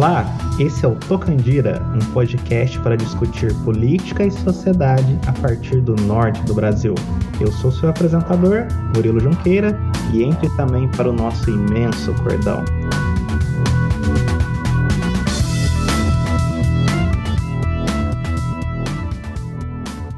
Olá, esse é o Tocandira, um podcast para discutir política e sociedade a partir do norte do Brasil. Eu sou seu apresentador, Murilo Junqueira, e entre também para o nosso imenso cordão.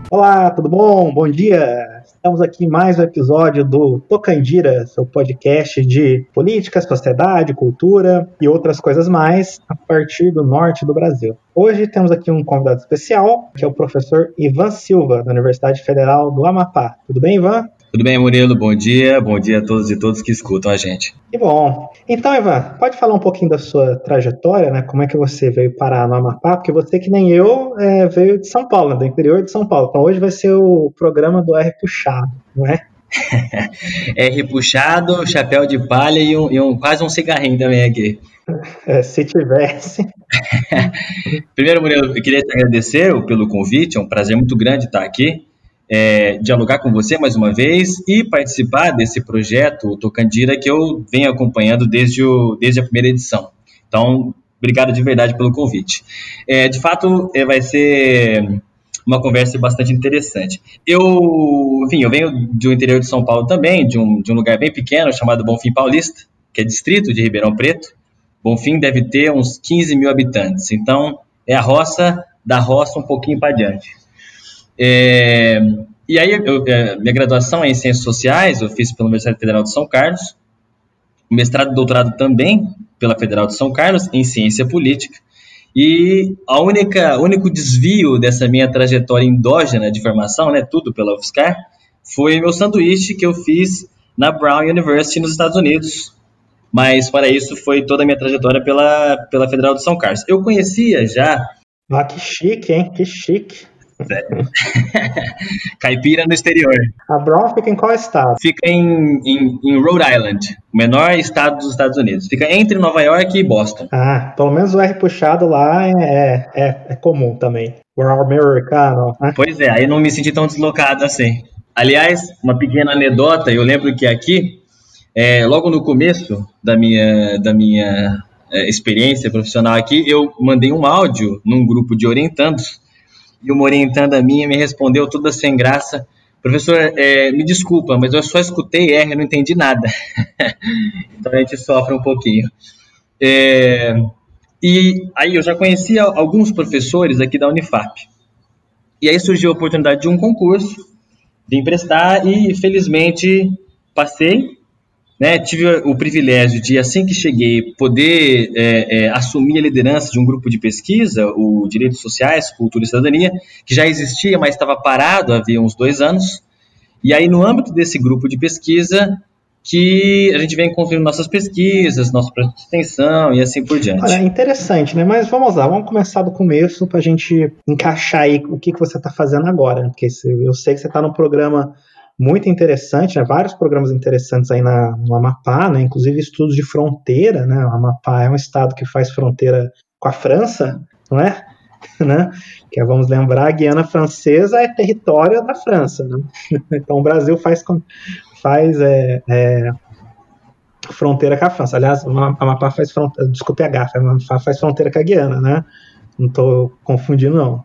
Olá, tudo bom? Bom dia! Estamos aqui em mais um episódio do Tocandira, seu podcast de política, sociedade, cultura e outras coisas mais a partir do norte do Brasil. Hoje temos aqui um convidado especial, que é o professor Ivan Silva, da Universidade Federal do Amapá. Tudo bem, Ivan? Tudo bem, Murilo? Bom dia. Bom dia a todos e todas que escutam a gente. Que bom. Então, Ivan, pode falar um pouquinho da sua trajetória, né? Como é que você veio parar no Amapá? Porque você, que nem eu, é, veio de São Paulo, do interior de São Paulo. Então, hoje vai ser o programa do R Puxado, não é? R puxado, chapéu de palha e, um, e um, quase um cigarrinho também aqui. É, se tivesse. Primeiro, Murilo, eu queria te agradecer pelo convite, é um prazer muito grande estar aqui é, dialogar com você mais uma vez e participar desse projeto o Tocandira que eu venho acompanhando desde, o, desde a primeira edição. Então, obrigado de verdade pelo convite. É, de fato, é, vai ser uma conversa bastante interessante. Eu, enfim, eu venho do interior de São Paulo também, de um, de um lugar bem pequeno chamado Bonfim Paulista, que é distrito de Ribeirão Preto. Bonfim deve ter uns 15 mil habitantes, então é a roça da roça um pouquinho para adiante. É, e aí, eu, é, minha graduação é em Ciências Sociais, eu fiz pela Universidade Federal de São Carlos, mestrado e doutorado também pela Federal de São Carlos em Ciência Política. E a única, único desvio dessa minha trajetória endógena de formação, né, tudo pela UFSCar, foi meu sanduíche que eu fiz na Brown University nos Estados Unidos. Mas para isso foi toda a minha trajetória pela, pela Federal de São Carlos. Eu conhecia já. Ah, que chique, hein? Que chique. Caipira no exterior. A Brown fica em qual estado? Fica em, em, em, Rhode Island, o menor estado dos Estados Unidos. Fica entre Nova York e Boston. Ah, pelo menos o R puxado lá é, é, é comum também. O americano. Né? Pois é, aí não me senti tão deslocado assim. Aliás, uma pequena anedota, eu lembro que aqui, é, logo no começo da minha, da minha é, experiência profissional aqui, eu mandei um áudio num grupo de orientandos e uma orientanda minha me respondeu toda sem graça. Professor, é, me desculpa, mas eu só escutei R, não entendi nada. então a gente sofre um pouquinho. É, e aí eu já conhecia alguns professores aqui da Unifap. E aí surgiu a oportunidade de um concurso, de emprestar e felizmente passei né, tive o privilégio de, assim que cheguei, poder é, é, assumir a liderança de um grupo de pesquisa, o Direitos Sociais, Cultura e Cidadania, que já existia, mas estava parado havia uns dois anos. E aí, no âmbito desse grupo de pesquisa, que a gente vem construindo nossas pesquisas, nossa extensão e assim por diante. Olha, interessante, né? Mas vamos lá, vamos começar do começo para a gente encaixar aí o que, que você está fazendo agora. Porque eu sei que você está no programa muito interessante, né? vários programas interessantes aí na, no Amapá, né? inclusive estudos de fronteira, né? O Amapá é um estado que faz fronteira com a França, não é? né? Que é, vamos lembrar, a Guiana Francesa é território da França, né? Então o Brasil faz, faz é, é, fronteira com a França. Aliás, o Amapá faz fronteira, desculpe a gafa, o Amapá faz fronteira com a Guiana, né? Não estou confundindo, não.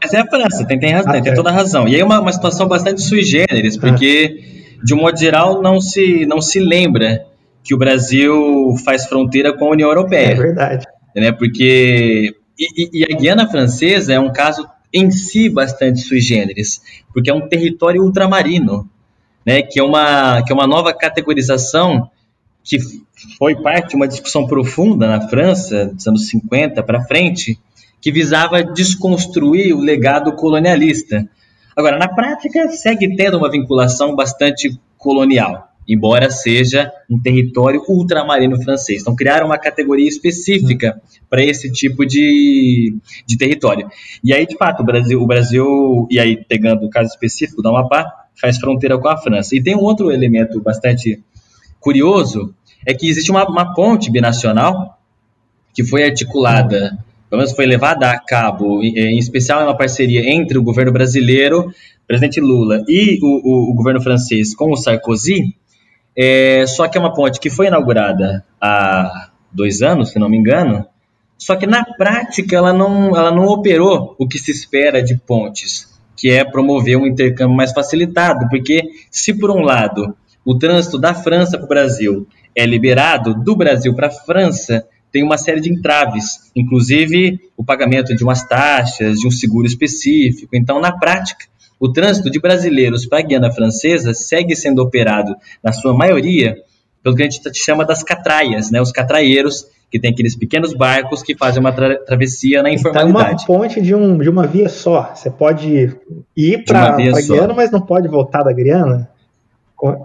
Mas é a França, tem, tem, razão, ah, tem toda a razão. E aí uma, uma situação bastante sui generis, ah. porque, de um modo geral, não se, não se lembra que o Brasil faz fronteira com a União Europeia. É verdade. Né? Porque. E, e a Guiana Francesa é um caso em si bastante sui generis, porque é um território ultramarino, né? que, é uma, que é uma nova categorização que foi parte de uma discussão profunda na França, dos anos 50 para frente, que visava desconstruir o legado colonialista. Agora, na prática, segue tendo uma vinculação bastante colonial, embora seja um território ultramarino francês. Então, criaram uma categoria específica para esse tipo de, de território. E aí, de fato, o Brasil, o Brasil, e aí pegando o caso específico da Amapá, faz fronteira com a França. E tem um outro elemento bastante curioso, é que existe uma, uma ponte binacional que foi articulada pelo menos foi levada a cabo, em especial uma parceria entre o governo brasileiro, o presidente Lula, e o, o, o governo francês com o Sarkozy, é, só que é uma ponte que foi inaugurada há dois anos, se não me engano, Só que na prática ela não, ela não operou o que se espera de pontes, que é promover um intercâmbio mais facilitado, porque se por um lado o trânsito da França para o Brasil é liberado, do Brasil para a França tem uma série de entraves, inclusive o pagamento de umas taxas, de um seguro específico. Então, na prática, o trânsito de brasileiros para a Guiana Francesa segue sendo operado, na sua maioria, pelo que a gente chama das catraias, né? os catraieiros, que tem aqueles pequenos barcos que fazem uma tra travessia na informalidade. Então, uma ponte de, um, de uma via só. Você pode ir para a Guiana, mas não pode voltar da Guiana?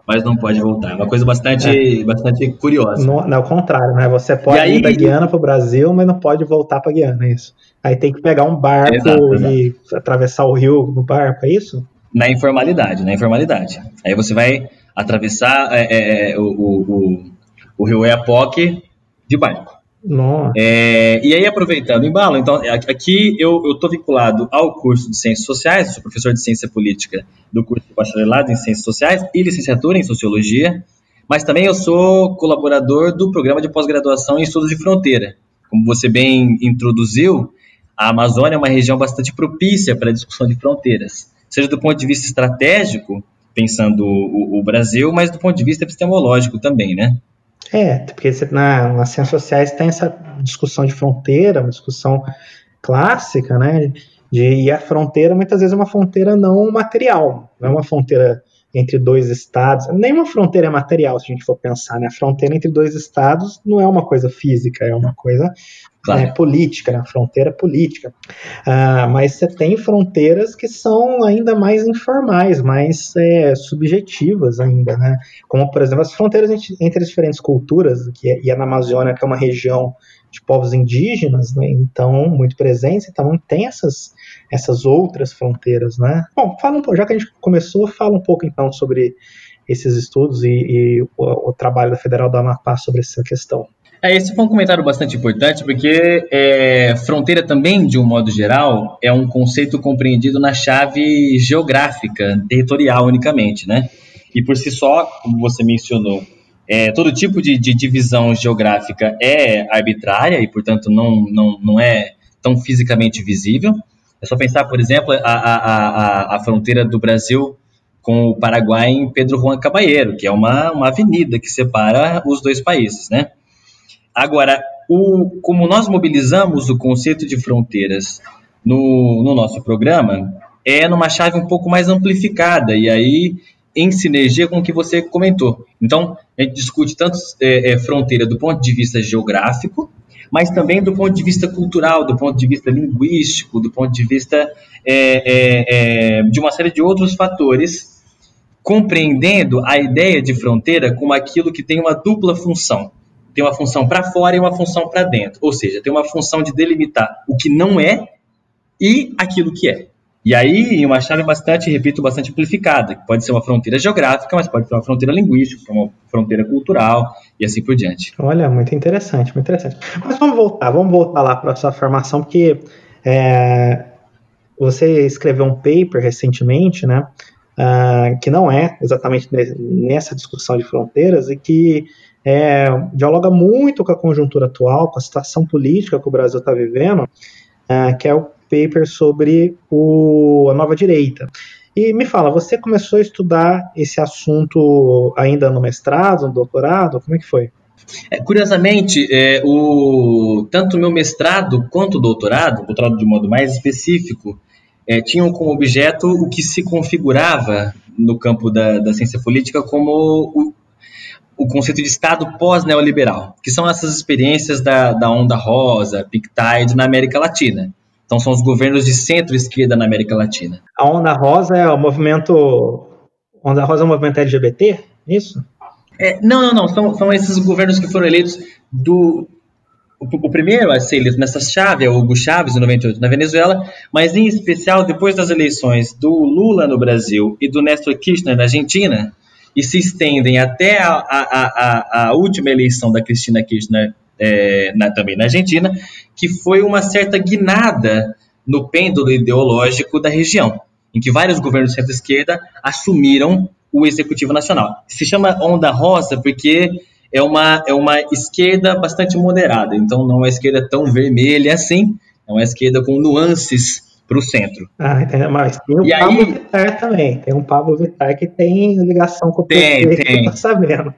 Mas não pode voltar. É uma coisa bastante, é. bastante curiosa. No, não, ao contrário, né? Você pode aí, ir da Guiana para o Brasil, mas não pode voltar para a Guiana, é isso. Aí tem que pegar um barco exato, e exato. atravessar o rio no barco, é isso? Na informalidade, na informalidade. Aí você vai atravessar é, é, é o, o, o, o rio Eapoque de barco. É, e aí, aproveitando embalo, então, aqui eu estou vinculado ao curso de Ciências Sociais, sou professor de Ciência Política do curso de Bacharelado em Ciências Sociais e licenciatura em Sociologia, mas também eu sou colaborador do programa de pós-graduação em Estudos de Fronteira. Como você bem introduziu, a Amazônia é uma região bastante propícia para a discussão de fronteiras, seja do ponto de vista estratégico, pensando o, o Brasil, mas do ponto de vista epistemológico também, né? É, porque na, nas ciências sociais tem essa discussão de fronteira, uma discussão clássica, né? De, e a fronteira muitas vezes é uma fronteira não material, não é uma fronteira entre dois estados. Nenhuma fronteira é material, se a gente for pensar, né? A fronteira entre dois estados não é uma coisa física, é uma coisa claro. né, política, né? fronteira política. Ah, mas você tem fronteiras que são ainda mais informais, mais é, subjetivas ainda, né? Como, por exemplo, as fronteiras entre, entre as diferentes culturas, que é, e a Amazônia, que é uma região de povos indígenas, né? Então, muito presentes, então tem essas, essas outras fronteiras, né? Bom, fala um pouco, já que a gente começou, fala um pouco então sobre esses estudos e, e o, o, trabalho da Federal do Amapá sobre essa questão. É, esse foi um comentário bastante importante, porque é, fronteira também, de um modo geral, é um conceito compreendido na chave geográfica, territorial unicamente, né? E por si só, como você mencionou, é, todo tipo de, de, divisão geográfica é arbitrária e, portanto, não, não, não é tão fisicamente visível. É só pensar, por exemplo, a, a, a, a fronteira do Brasil com o Paraguai em Pedro Juan Caballero, que é uma, uma avenida que separa os dois países, né? Agora, o, como nós mobilizamos o conceito de fronteiras no, no nosso programa, é numa chave um pouco mais amplificada, e aí em sinergia com o que você comentou. Então, a gente discute tanto é, é, fronteira do ponto de vista geográfico, mas também do ponto de vista cultural, do ponto de vista linguístico, do ponto de vista é, é, é de uma série de outros fatores, compreendendo a ideia de fronteira como aquilo que tem uma dupla função tem uma função para fora e uma função para dentro. Ou seja, tem uma função de delimitar o que não é e aquilo que é. E aí, uma chave bastante, repito, bastante amplificada, que pode ser uma fronteira geográfica, mas pode ser uma fronteira linguística, uma fronteira cultural e assim por diante. Olha, muito interessante, muito interessante. Mas vamos voltar, vamos voltar lá para a sua formação, porque é, você escreveu um paper recentemente, né, uh, que não é exatamente nessa discussão de fronteiras e que é, dialoga muito com a conjuntura atual, com a situação política que o Brasil está vivendo, é, que é o paper sobre o, a nova direita. E me fala, você começou a estudar esse assunto ainda no mestrado, no doutorado? Como é que foi? É, curiosamente, é, o, tanto o meu mestrado quanto o doutorado, doutorado de modo mais específico, é, tinham como objeto o que se configurava no campo da, da ciência política como o, o conceito de Estado pós-neoliberal, que são essas experiências da, da onda rosa, Pictide na América Latina. Então são os governos de centro-esquerda na América Latina. A onda rosa é o movimento. Onda rosa é o movimento LGBT? Isso? É, não, não, não. São, são esses governos que foram eleitos do. O, o primeiro a ser eleito nessa chave é o Hugo Chávez, em 98, na Venezuela, mas em especial depois das eleições do Lula no Brasil e do Néstor Kirchner na Argentina, e se estendem até a, a, a, a última eleição da Cristina Kirchner é, na, também na Argentina, que foi uma certa guinada no pêndulo ideológico da região, em que vários governos centro-esquerda assumiram o executivo nacional. Se chama onda rosa porque é uma, é uma esquerda bastante moderada, então não é uma esquerda tão vermelha assim, é uma esquerda com nuances para o centro. Ah, entendi. Mas tem o e Pablo aí... Vittar também. Tem um Pablo Vittar que tem ligação com o tem, PT, tem. tá sabendo.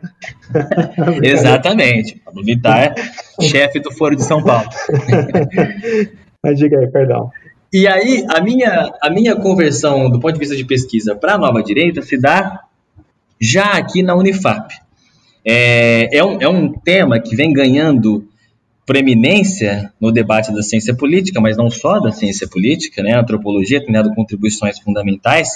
Exatamente. Pablo Vittar, chefe do Foro de São Paulo. Mas diga aí, perdão. E aí, a minha, a minha conversão do ponto de vista de pesquisa para a nova direita se dá já aqui na Unifap. É, é, um, é um tema que vem ganhando preeminência no debate da ciência política, mas não só da ciência política, né? A antropologia tem dado contribuições fundamentais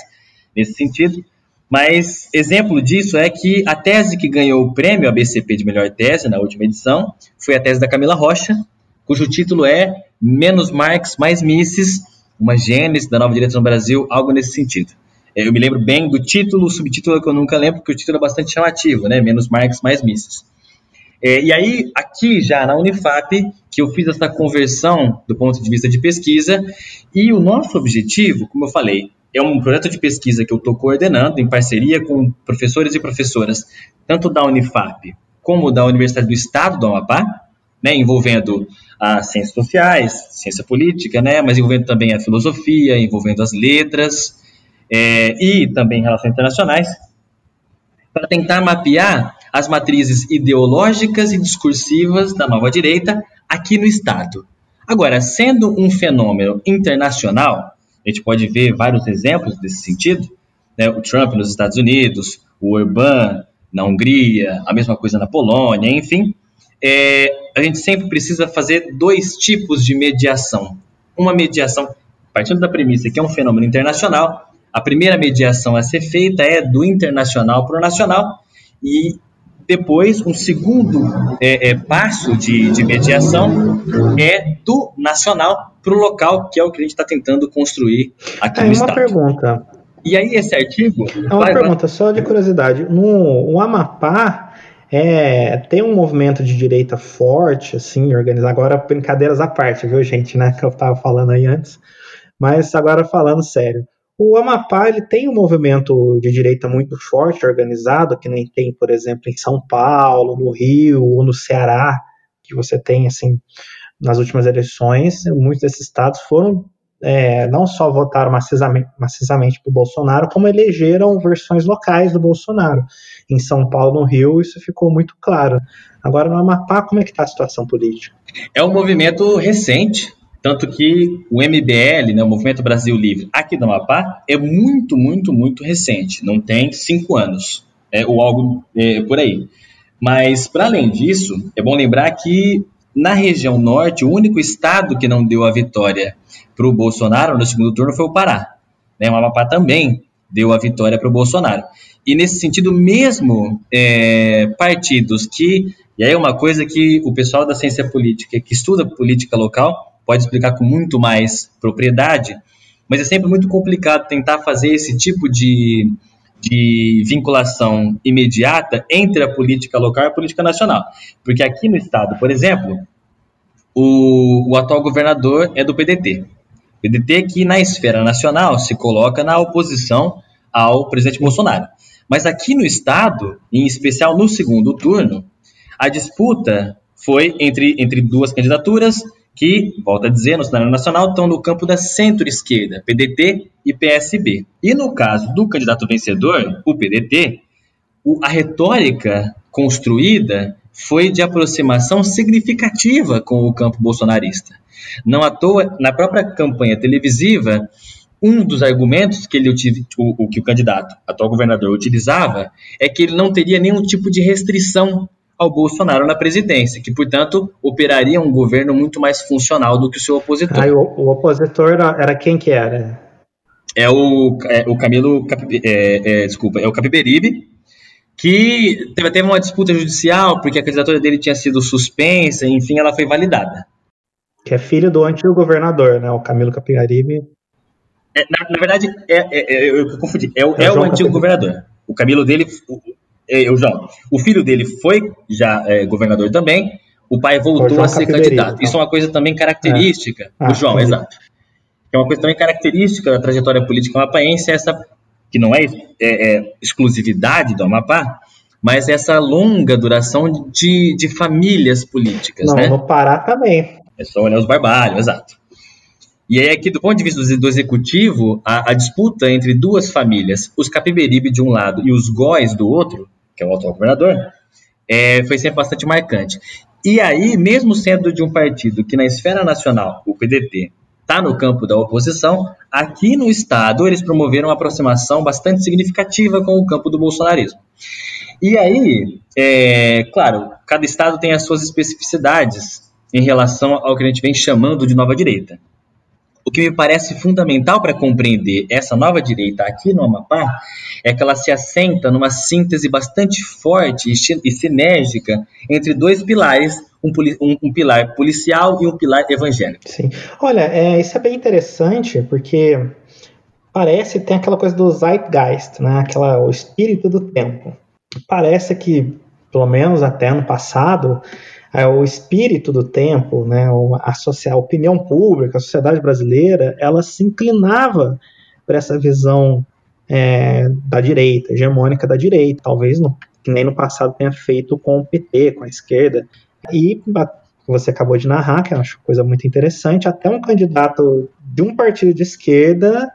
nesse sentido. Mas exemplo disso é que a tese que ganhou o prêmio ABCP de melhor tese na última edição foi a tese da Camila Rocha, cujo título é Menos Marx, Mais Misses, uma gênese da nova direita no Brasil, algo nesse sentido. É, eu me lembro bem do título, o subtítulo que eu nunca lembro, porque o título é bastante chamativo, né? Menos Marx, Mais Misses. É, e aí, aqui já na Unifap, que eu fiz essa conversão do ponto de vista de pesquisa, e o nosso objetivo, como eu falei, é um projeto de pesquisa que eu estou coordenando em parceria com professores e professoras, tanto da Unifap como da Universidade do Estado do Amapá, né, envolvendo as ciências sociais, ciência política, né, mas envolvendo também a filosofia, envolvendo as letras é, e também relações internacionais, para tentar mapear as matrizes ideológicas e discursivas da nova direita aqui no Estado. Agora, sendo um fenômeno internacional, a gente pode ver vários exemplos desse sentido, né? o Trump nos Estados Unidos, o Orbán na Hungria, a mesma coisa na Polônia, enfim, é, a gente sempre precisa fazer dois tipos de mediação. Uma mediação, partindo da premissa que é um fenômeno internacional, a primeira mediação a ser feita é do internacional para o nacional, e depois, um segundo é, é, passo de, de mediação é do nacional para o local, que é o que a gente está tentando construir aqui é, no uma Estado. pergunta. E aí, esse artigo. É uma vai, pergunta, vai. só de curiosidade. No Amapá, é, tem um movimento de direita forte, assim, organizado. Agora, brincadeiras à parte, viu, gente, né? Que eu estava falando aí antes. Mas agora falando sério. O Amapá ele tem um movimento de direita muito forte, organizado, que nem tem, por exemplo, em São Paulo, no Rio ou no Ceará, que você tem assim nas últimas eleições. Muitos desses estados foram é, não só votaram maciçamente, para o Bolsonaro, como elegeram versões locais do Bolsonaro. Em São Paulo, no Rio, isso ficou muito claro. Agora, no Amapá, como é que está a situação política? É um movimento recente, tanto que o MBL, né, o Movimento Brasil Livre, aqui do Amapá, é muito, muito, muito recente. Não tem cinco anos, é, ou algo é, por aí. Mas, para além disso, é bom lembrar que na região norte, o único estado que não deu a vitória para o Bolsonaro no segundo turno foi o Pará. Né? O Amapá também deu a vitória para o Bolsonaro. E nesse sentido, mesmo é, partidos que. E aí é uma coisa que o pessoal da ciência política, que estuda política local, pode explicar com muito mais propriedade, mas é sempre muito complicado tentar fazer esse tipo de, de vinculação imediata entre a política local e a política nacional. Porque aqui no estado, por exemplo, o, o atual governador é do PDT. PDT que na esfera nacional se coloca na oposição ao presidente Bolsonaro. Mas aqui no estado, em especial no segundo turno, a disputa foi entre, entre duas candidaturas que, volto a dizer, no cenário nacional estão no campo da centro-esquerda, PDT e PSB. E no caso do candidato vencedor, o PDT, a retórica construída foi de aproximação significativa com o campo bolsonarista. Não à toa, na própria campanha televisiva, um dos argumentos que, ele, o, o, que o candidato, atual governador, utilizava é que ele não teria nenhum tipo de restrição ao Bolsonaro na presidência, que, portanto, operaria um governo muito mais funcional do que o seu opositor. Ah, o, o, opositor era, quem que era? É o, é, o Camilo, é, é, desculpa, é o Capiberibe, que teve, teve uma disputa judicial porque a candidatura dele tinha sido suspensa, enfim, ela foi validada. Que é filho do antigo governador, né, o Camilo Capiberibe. É, na, na, verdade, é, é, é, eu confundi, é, o, é o antigo governador. O Camilo dele, é, o João, o filho dele foi já é, governador também, o pai voltou a ser candidato. Então. Isso é uma coisa também característica, é. ah, o João, exato. É uma coisa também característica da trajetória política amapaense, essa que não é, é, é exclusividade do Amapá, mas essa longa duração de, de famílias políticas. Não, né? no Pará também. É só olhar os barbalhos, exato. E aí, aqui, do ponto de vista do, executivo, a, a, disputa entre duas famílias, os Capiberibe de um lado e os Góis do outro, que é o atual governador, é, foi sempre bastante marcante. E aí, mesmo sendo de um partido que na esfera nacional, o PDT, está no campo da oposição, aqui no Estado eles promoveram uma aproximação bastante significativa com o campo do bolsonarismo. E aí, é, claro, cada Estado tem as suas especificidades em relação ao que a gente vem chamando de nova direita. O que me parece fundamental para compreender essa nova direita aqui no Amapá é que ela se assenta numa síntese bastante forte e sinérgica entre dois pilares um, um, um, pilar policial e um pilar evangélico. Sim. Olha, é, isso é bem interessante porque parece tem aquela coisa do zeitgeist, né? Aquela, o espírito do tempo. Parece que, pelo menos até ano passado, o espírito do tempo, né, a, a opinião pública, a sociedade brasileira, ela se inclinava para essa visão é, da direita, hegemônica da direita, talvez no, nem no passado tenha feito com o PT, com a esquerda, e você acabou de narrar, que eu acho coisa muito interessante, até um candidato de um partido de esquerda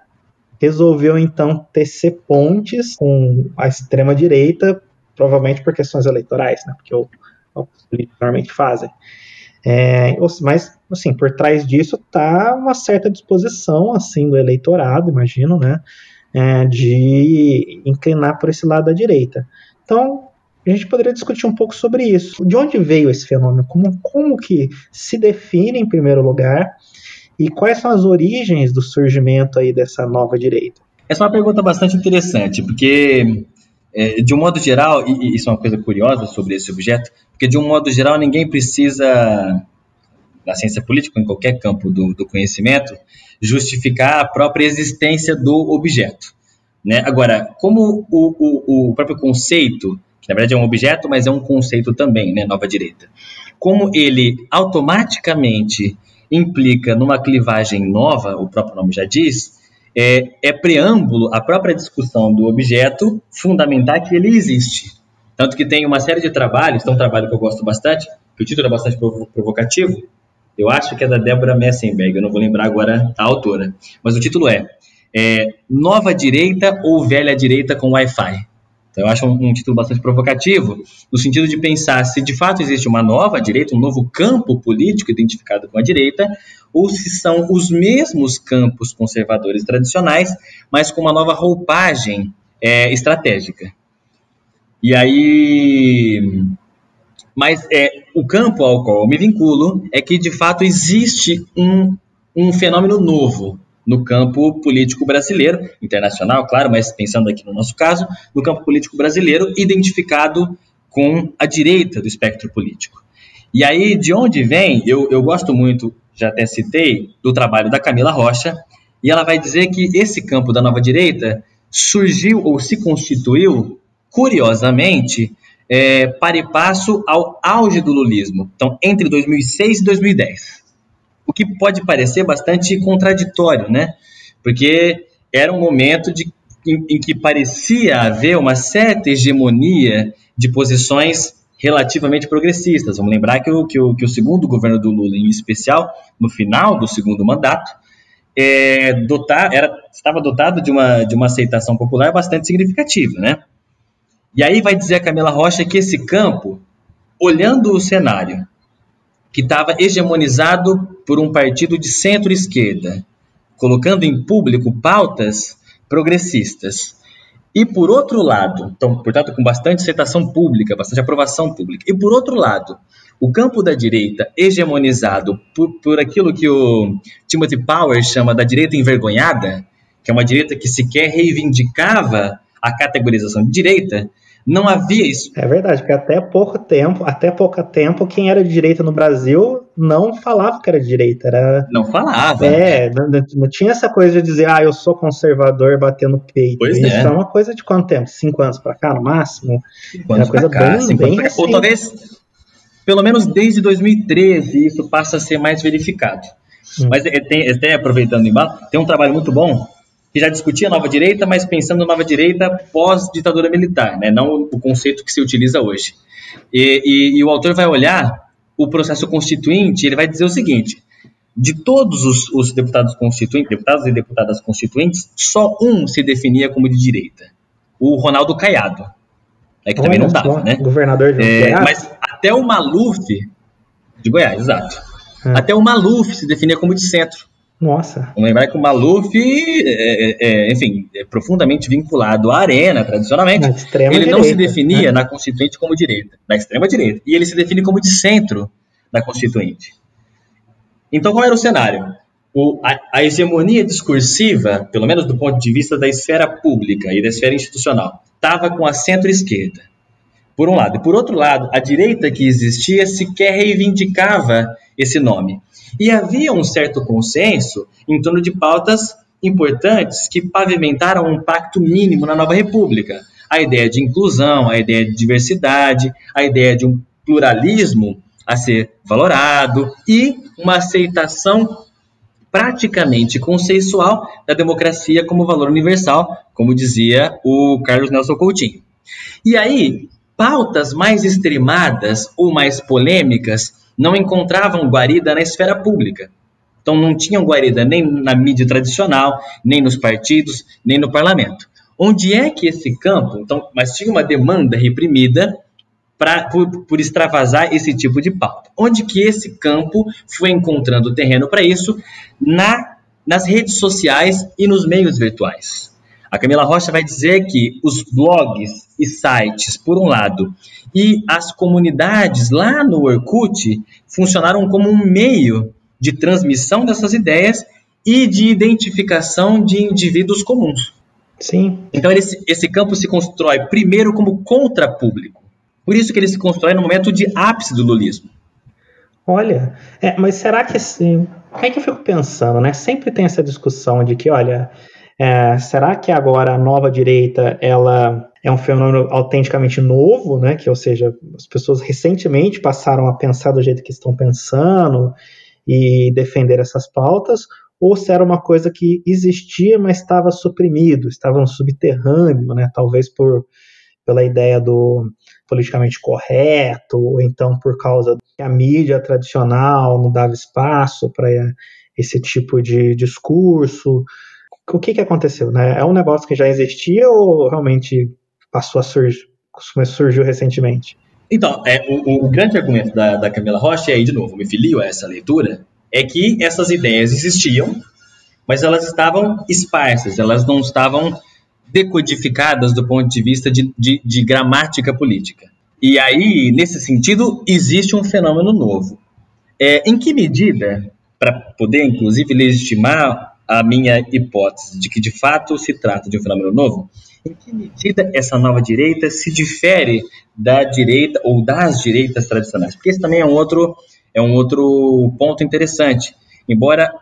resolveu então tecer pontes com a extrema direita, provavelmente por questões eleitorais, né? Porque o, normalmente fazem. É, mas, assim, por trás disso está uma certa disposição, assim, do eleitorado, imagino, né, é, de inclinar por esse lado da direita. Então, a gente poderia discutir um pouco sobre isso. De onde veio esse fenômeno? Como, como que se define, em primeiro lugar, e quais são as origens do surgimento aí dessa nova direita? Essa é uma pergunta bastante interessante, porque, é, de um modo geral, e isso é uma coisa curiosa sobre esse objeto, porque, de um modo geral, ninguém precisa, na ciência política, em qualquer campo do, do conhecimento, justificar a própria existência do objeto. Né? Agora, como o, o, o próprio conceito que na verdade é um objeto, mas é um conceito também, né, nova direita. Como ele automaticamente implica numa clivagem nova, o próprio nome já diz, é, é preâmbulo à própria discussão do objeto fundamentar que ele existe. Tanto que tem uma série de trabalhos, tem um trabalho que eu gosto bastante, que o título é bastante provocativo, eu acho que é da Débora Messenberg, eu não vou lembrar agora a autora, mas o título é, é Nova Direita ou Velha Direita com Wi-Fi? Então, eu acho um, um, título bastante provocativo, no sentido de pensar se de fato existe uma nova direita, um novo campo político identificado com a direita, ou se são os mesmos campos conservadores tradicionais, mas com uma nova roupagem é, estratégica. E aí. Mas é, o campo ao qual eu me vinculo é que de fato existe um, um fenômeno novo no campo político brasileiro, internacional, claro, mas pensando aqui no nosso caso, no campo político brasileiro, identificado com a direita do espectro político. E aí, de onde vem, eu, eu gosto muito, já até citei, do trabalho da Camila Rocha, e ela vai dizer que esse campo da nova direita surgiu ou se constituiu, curiosamente, é, para e passo ao auge do lulismo, então entre 2006 e 2010 o que pode parecer bastante contraditório, né? Porque era um momento de, em, em que parecia haver uma certa hegemonia de posições relativamente progressistas. Vamos lembrar que o, que o, que o segundo governo do Lula, em especial, no final do segundo mandato, é, dotar, era, estava dotado de uma, de uma aceitação popular bastante significativa, né? E aí vai dizer a Camila Rocha que esse campo, olhando o cenário que estava hegemonizado por um partido de centro-esquerda, colocando em público pautas progressistas. E por outro lado, então, portanto, com bastante aceitação pública, bastante aprovação pública. E por outro lado, o campo da direita hegemonizado por, por aquilo que o Timothy Powers chama da direita envergonhada, que é uma direita que sequer reivindicava a categorização de direita, não havia isso. É verdade, porque até pouco tempo, até pouco tempo, quem era de direita no Brasil não falava que era de direita. Era... Não falava. É, não, não tinha essa coisa de dizer, ah, eu sou conservador batendo peito. Pois isso é. é uma coisa de quanto tempo? Cinco anos pra cá, no máximo? Cinco anos coisa cá, bem, bem pra... Ou talvez, pelo menos desde 2013, isso passa a ser mais verificado. Hum. Mas é, tem, até aproveitando o embalo, tem um trabalho muito bom que já discutia a nova direita, mas pensando na nova direita pós-ditadura militar, né? não o conceito que se utiliza hoje. E, e, e, o autor vai olhar o processo constituinte, ele vai dizer o seguinte: de todos os, os deputados constituintes, deputados e deputadas constituintes, só um se definia como de direita, o Ronaldo Caiado. É que Olha também não dava, né? Governador de é, Mas até o Maluf, de Goiás, exato. É. Até o Maluf se definia como de centro. Nossa. Vamos lembrar que o Maluf, é, é, é, enfim, é profundamente vinculado à arena, tradicionalmente. ele direita, não se definia né? na Constituinte como direita, na extrema direita. E ele se define como de centro da Constituinte. Então, qual era o cenário? O, a, a, hegemonia discursiva, pelo menos do ponto de vista da esfera pública e da esfera institucional, estava com a centro-esquerda, por um lado. E por outro lado, a direita que existia sequer reivindicava esse nome. E havia um certo consenso em torno de pautas importantes que pavimentaram um pacto mínimo na nova república. A ideia de inclusão, a ideia de diversidade, a ideia de um pluralismo a ser valorado e uma aceitação praticamente consensual da democracia como valor universal, como dizia o Carlos Nelson Coutinho. E aí, pautas mais extremadas ou mais polêmicas não encontravam guarida na esfera pública. Então não tinham guarida nem na mídia tradicional, nem nos partidos, nem no parlamento. Onde é que esse campo, então, mas tinha uma demanda reprimida pra, por, por extravasar esse tipo de pauta. Onde que esse campo foi encontrando terreno para isso? Na, nas redes sociais e nos meios virtuais. A Camila Rocha vai dizer que os blogs e sites, por um lado, e as comunidades lá no Orkut funcionaram como um meio de transmissão dessas ideias e de identificação de indivíduos comuns. Sim. Então esse, esse campo se constrói primeiro como contra-público. Por isso que ele se constrói no momento de ápice do lulismo. Olha, é, mas será que assim, é que eu fico pensando, né? Sempre tem essa discussão de que, olha, é, será que agora a nova direita ela é um fenômeno autenticamente novo, né? Que, ou seja, as pessoas recentemente passaram a pensar do jeito que estão pensando e defender essas pautas, ou se era uma coisa que existia, mas estava suprimido, estava no subterrâneo, né? Talvez por pela ideia do politicamente correto, ou então por causa que a mídia tradicional não dava espaço para esse tipo de discurso o que, que aconteceu? Né? É um negócio que já existia ou realmente passou a surgir, surgiu recentemente? Então, é, o, o, grande argumento da, da Camila Rocha, e aí de novo, me filio a essa leitura, é que essas ideias existiam, mas elas estavam esparsas, elas não estavam decodificadas do ponto de vista de, de, de gramática política. E aí, nesse sentido, existe um fenômeno novo. É, em que medida, para poder inclusive legitimar a minha hipótese de que de fato se trata de um fenômeno novo? Em que medida essa nova direita se difere da direita ou das direitas tradicionais? Porque esse também é um outro, é um outro ponto interessante. Embora,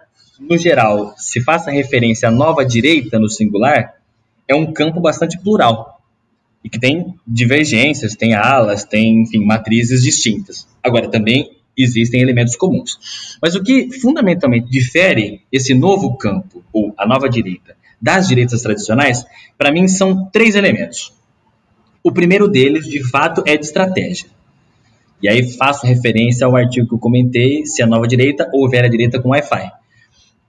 no geral, se faça referência à nova direita no singular, é um campo bastante plural e que tem divergências, tem alas, tem, enfim, matrizes distintas. Agora, também existem elementos comuns. Mas o que fundamentalmente difere esse novo campo, ou a nova direita, das direitas tradicionais, para mim são três elementos. O primeiro deles, de fato, é de estratégia. E aí faço referência ao artigo que eu comentei, se a nova direita ou velha direita com Wi-Fi.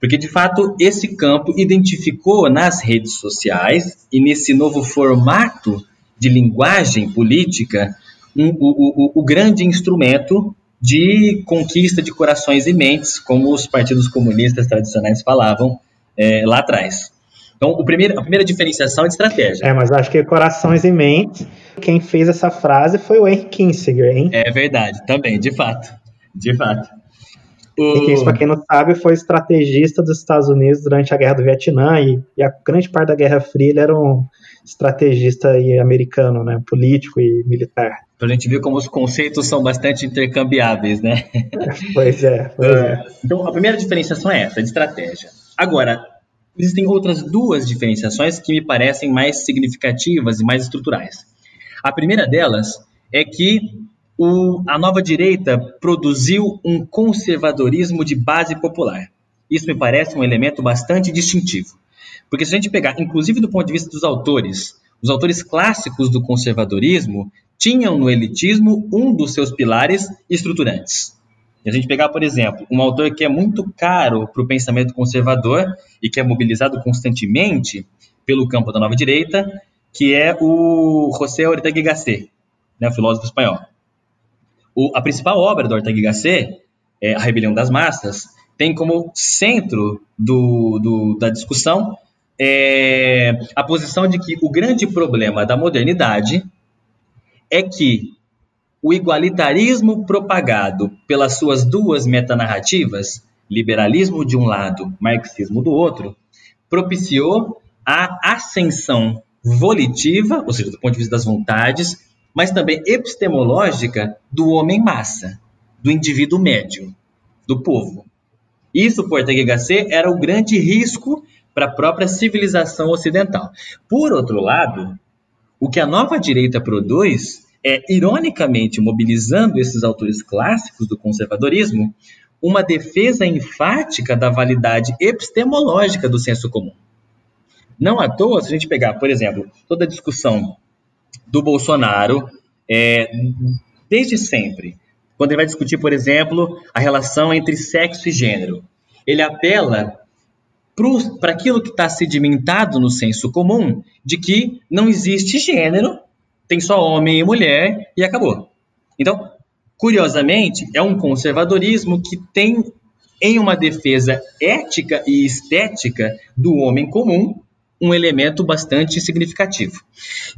Porque, de fato, esse campo identificou nas redes sociais e nesse novo formato de linguagem política um, o, o, o grande instrumento de conquista de corações e mentes, como os partidos comunistas tradicionais falavam é, lá atrás. Então, o primeiro, a primeira diferenciação é de estratégia. É, mas acho que corações e mentes, quem fez essa frase foi o Henry Kissinger, hein? É verdade, também, de fato. De fato. O... para quem não sabe, foi estrategista dos Estados Unidos durante a Guerra do Vietnã e, e a grande parte da Guerra Fria ele era um estrategista americano, né, político e militar. Para a gente ver como os conceitos são bastante intercambiáveis, né? Pois é, pois é. é. Então, a primeira diferenciação é essa, de estratégia. Agora, existem outras duas diferenciações que me parecem mais significativas e mais estruturais. A primeira delas é que o, a nova direita produziu um conservadorismo de base popular. Isso me parece um elemento bastante distintivo. Porque se a gente pegar, inclusive do ponto de vista dos autores, os autores clássicos do conservadorismo tinham no elitismo um dos seus pilares estruturantes. A gente pegar, por exemplo, um autor que é muito caro para o pensamento conservador e que é mobilizado constantemente pelo campo da nova direita, que é o José Ortega y Gasset, né, o filósofo espanhol. O, a principal obra do Ortega y Gasset, é A Rebelião das Massas, tem como centro do, do, da discussão é, a posição de que o grande problema da modernidade é que o igualitarismo propagado pelas suas duas metanarrativas, liberalismo de um lado, marxismo do outro, propiciou a ascensão volitiva, ou seja, do ponto de vista das vontades, mas também epistemológica do homem massa, do indivíduo médio, do povo. Isso, por Gasset, era o grande risco para a própria civilização ocidental. Por outro lado, o que a nova direita produz é, ironicamente, mobilizando esses autores clássicos do conservadorismo, uma defesa enfática da validade epistemológica do senso comum. Não à toa, se a gente pegar, por exemplo, toda a discussão do Bolsonaro, é, desde sempre, quando ele vai discutir, por exemplo, a relação entre sexo e gênero, ele apela para aquilo que está sedimentado no senso comum de que não existe gênero, tem só homem e mulher e acabou. Então, curiosamente, é um conservadorismo que tem em uma defesa ética e estética do homem comum um elemento bastante significativo.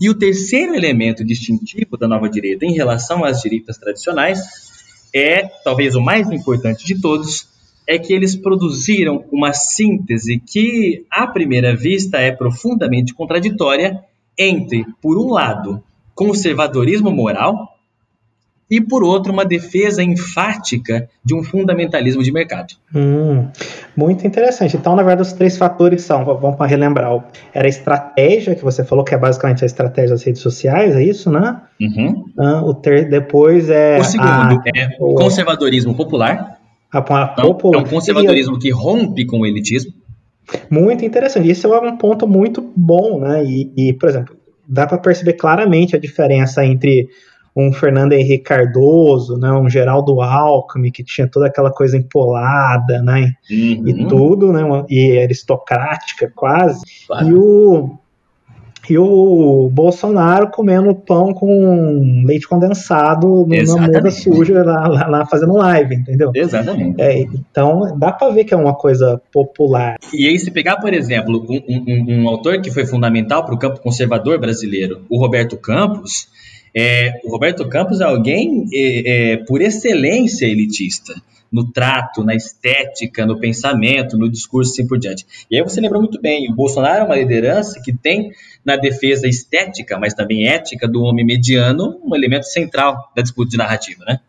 E o terceiro elemento distintivo da nova direita em relação às direitas tradicionais é, talvez o mais importante de todos, é que eles produziram uma síntese que, à primeira vista, é profundamente contraditória entre, por um lado, conservadorismo moral e, por outro, uma defesa enfática de um fundamentalismo de mercado. Hum, muito interessante. Então, na verdade, os três fatores são, vamos para relembrar, era a estratégia, que você falou que é basicamente a estratégia das redes sociais, é isso, né? Uhum. Ah, o ter, depois é... O segundo a, é o conservadorismo popular. A, a então, popular. É um conservadorismo que rompe com o elitismo. Muito interessante. Isso é um ponto muito bom, né? E, e por exemplo, dá para perceber claramente a diferença entre um Fernando Henrique Cardoso, né, um Geraldo Alckmin, que tinha toda aquela coisa empolada, né, uhum. e tudo, né, e aristocrática quase, claro. e o e o Bolsonaro comendo pão com leite condensado na muda suja lá, lá, lá, fazendo live, entendeu? Exatamente. É, então dá para ver que é uma coisa popular. E aí, se pegar, por exemplo, um, um, um autor que foi fundamental para o campo conservador brasileiro, o Roberto Campos, é, o Roberto Campos é alguém, é, é, por excelência, elitista. No trato, na estética, no pensamento, no discurso, assim por diante. E aí você lembrou muito bem: o Bolsonaro é uma liderança que tem na defesa estética, mas também ética do homem mediano, um elemento central da disputa de narrativa, né?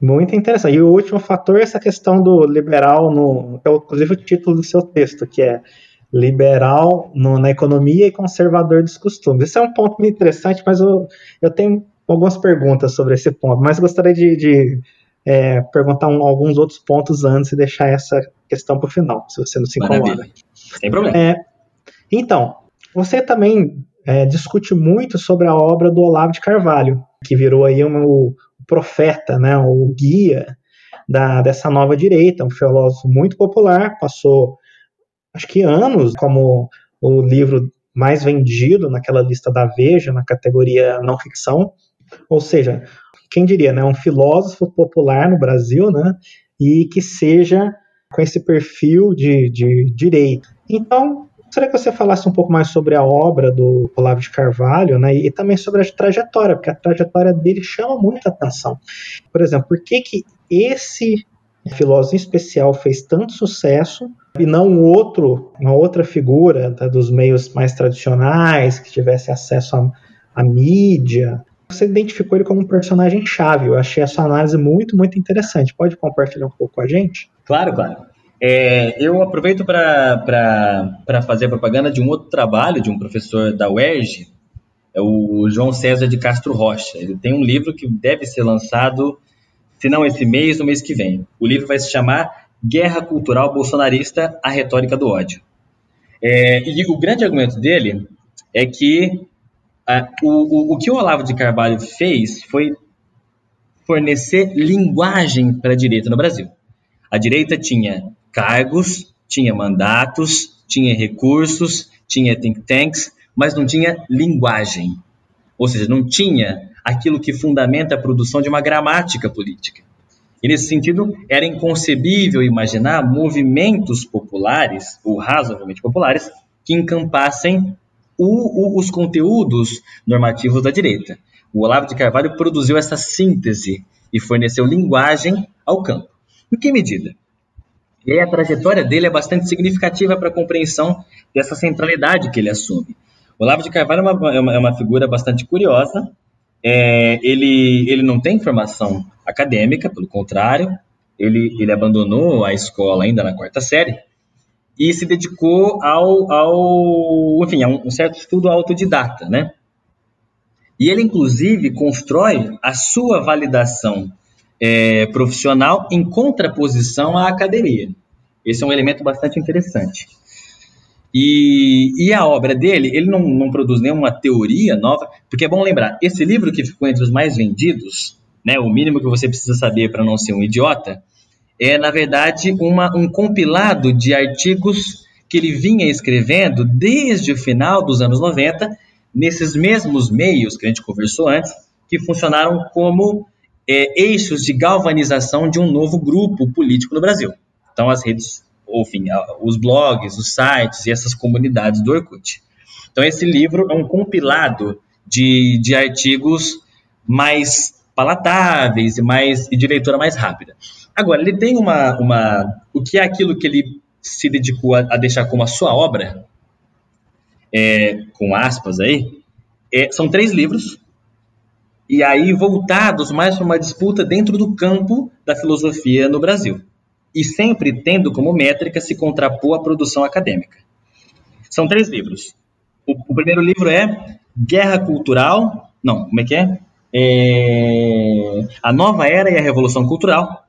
Muito interessante. E o último fator é essa questão do liberal, no, é inclusive o título do seu texto, que é liberal no, na economia e conservador dos costumes. Esse é um ponto interessante, mas eu, eu tenho algumas perguntas sobre esse ponto, mas gostaria de, de é, perguntar um, alguns outros pontos antes e deixar essa questão para o final, se você não se incomoda. Maravilha. Sem problema. É, então, você também é, discute muito sobre a obra do Olavo de Carvalho, que virou aí um, o profeta, né, o guia da, dessa nova direita, um filósofo muito popular, passou acho que anos como o livro mais vendido naquela lista da Veja, na categoria não ficção. Ou seja, quem diria, né, um filósofo popular no Brasil, né, e que seja com esse perfil de, de direito. Então, gostaria que você falasse um pouco mais sobre a obra do Olavo de Carvalho, né, e também sobre a trajetória, porque a trajetória dele chama muita atenção. Por exemplo, por que que esse filósofo em especial fez tanto sucesso e não outro, uma outra figura tá, dos meios mais tradicionais que tivesse acesso à, mídia. Você identificou ele como um personagem chave. Eu achei essa análise muito, muito interessante. Pode compartilhar um pouco com a gente? Claro, claro. É, eu aproveito para fazer propaganda de um outro trabalho de um professor da UERJ, é o João César de Castro Rocha. Ele tem um livro que deve ser lançado se não esse mês, no mês que vem. O livro vai se chamar Guerra Cultural Bolsonarista, a Retórica do Ódio. É, e o grande argumento dele é que a, o, o, o que o Olavo de Carvalho fez foi fornecer linguagem para a direita no Brasil. A direita tinha cargos, tinha mandatos, tinha recursos, tinha think tanks, mas não tinha linguagem. Ou seja, não tinha aquilo que fundamenta a produção de uma gramática política. E nesse sentido, era inconcebível imaginar movimentos populares, ou razoavelmente populares, que encampassem o, o, os conteúdos normativos da direita. O Olavo de Carvalho produziu essa síntese e forneceu linguagem ao campo. Em que medida? E aí a trajetória dele é bastante significativa para a compreensão dessa centralidade que ele assume. O Olavo de Carvalho é uma, é uma, é uma figura bastante curiosa. É, ele, ele não tem formação acadêmica, pelo contrário, ele, ele abandonou a escola ainda na quarta série e se dedicou ao, ao enfim, a um certo estudo autodidata, né? E ele, inclusive, constrói a sua validação é, profissional em contraposição à academia. Esse é um elemento bastante interessante. E, e a obra dele, ele não, não, produz nenhuma teoria nova, porque é bom lembrar, esse livro que ficou entre os mais vendidos, né, o mínimo que você precisa saber para não ser um idiota, é, na verdade, uma, um compilado de artigos que ele vinha escrevendo desde o final dos anos 90, nesses mesmos meios que a gente conversou antes, que funcionaram como é, eixos de galvanização de um novo grupo político no Brasil. Então, as redes, enfim, os blogs, os sites e essas comunidades do Orkut. Então, esse livro é um compilado de, de artigos mais palatáveis e, mais, e de leitura mais rápida. Agora, ele tem uma, uma. O que é aquilo que ele se dedicou a, a deixar como a sua obra, é, com aspas aí, é, são três livros, e aí voltados mais para uma disputa dentro do campo da filosofia no Brasil, e sempre tendo como métrica se contrapor à produção acadêmica. São três livros. O, o primeiro livro é Guerra Cultural, não, como é que é? é? A Nova Era e a Revolução Cultural,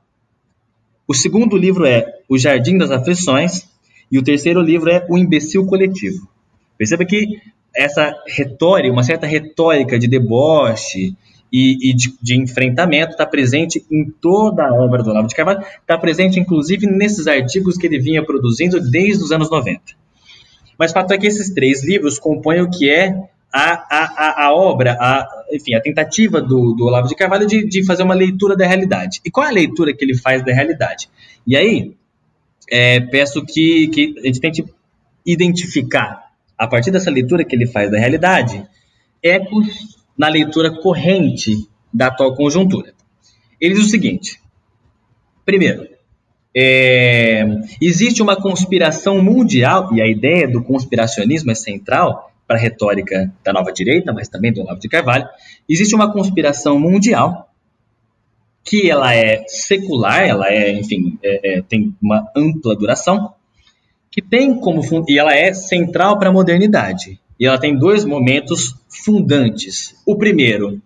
o segundo livro é O Jardim das Aflições e o terceiro livro é O Imbecil Coletivo. Perceba que essa retórica, uma certa retórica de deboche e, e de, de, enfrentamento está presente em toda a obra do Olavo de Carvalho, está presente inclusive nesses artigos que ele vinha produzindo desde os anos 90. Mas o fato é que esses três livros compõem o que é a, a, a, obra, a, enfim, a tentativa do, do Olavo de Carvalho de, de fazer uma leitura da realidade. E qual é a leitura que ele faz da realidade? E aí, é, peço que, que a gente tente identificar, a partir dessa leitura que ele faz da realidade, ecos na leitura corrente da atual conjuntura. Ele diz o seguinte: primeiro, é, existe uma conspiração mundial, e a ideia do conspiracionismo é central, para a retórica da nova direita, mas também do Olavo de Carvalho, existe uma conspiração mundial que ela é secular, ela é, enfim, é, é, tem uma ampla duração, que tem como e ela é central para a modernidade. E ela tem dois momentos fundantes. O primeiro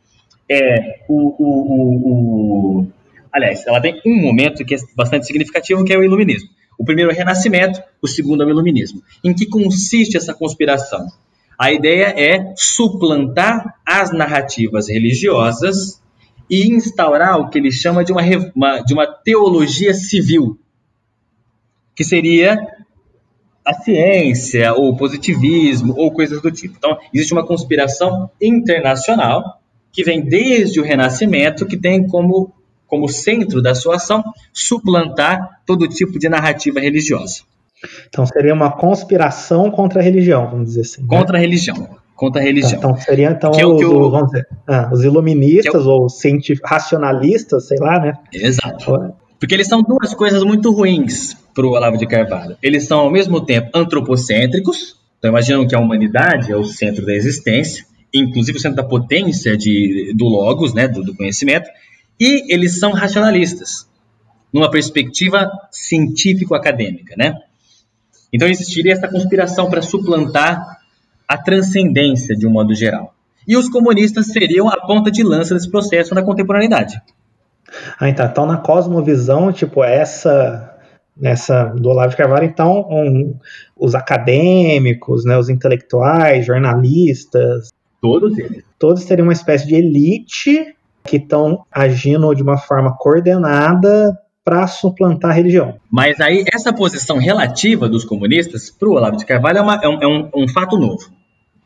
é o, o, o, o aliás, ela tem um momento que é bastante significativo, que é o iluminismo. O primeiro é o Renascimento, o segundo é o Iluminismo. Em que consiste essa conspiração? A ideia é suplantar as narrativas religiosas e instaurar o que ele chama de uma, de uma teologia civil, que seria a ciência, ou positivismo, ou coisas do tipo. Então, existe uma conspiração internacional que vem desde o Renascimento, que tem como, como centro da sua ação suplantar todo tipo de narrativa religiosa. Então seria uma conspiração contra a religião, vamos dizer assim. Né? Contra a religião. Contra a religião. Então, então seria então que, os, que eu, vamos dizer, ah, os iluministas eu, ou racionalistas, sei lá, né? Exato. Porque eles são duas coisas muito ruins para o Olavo de Carvalho. Eles são ao mesmo tempo antropocêntricos, então imaginam que a humanidade é o centro da existência, inclusive o centro da potência de, do logos, né, do, do conhecimento, e eles são racionalistas, numa perspectiva científico-acadêmica, né? Então existiria essa conspiração para suplantar a transcendência de um modo geral. E os comunistas seriam a ponta de lança desse processo na contemporaneidade. Ah, então, então na cosmovisão, tipo, essa nessa do Olavo de Carvalho, então, um, os acadêmicos, né, os intelectuais, jornalistas, todos eles, todos teriam uma espécie de elite que estão agindo de uma forma coordenada para suplantar a religião. Mas aí essa posição relativa dos comunistas para o Olavo de Carvalho é, uma, é, um, é um, um, fato novo.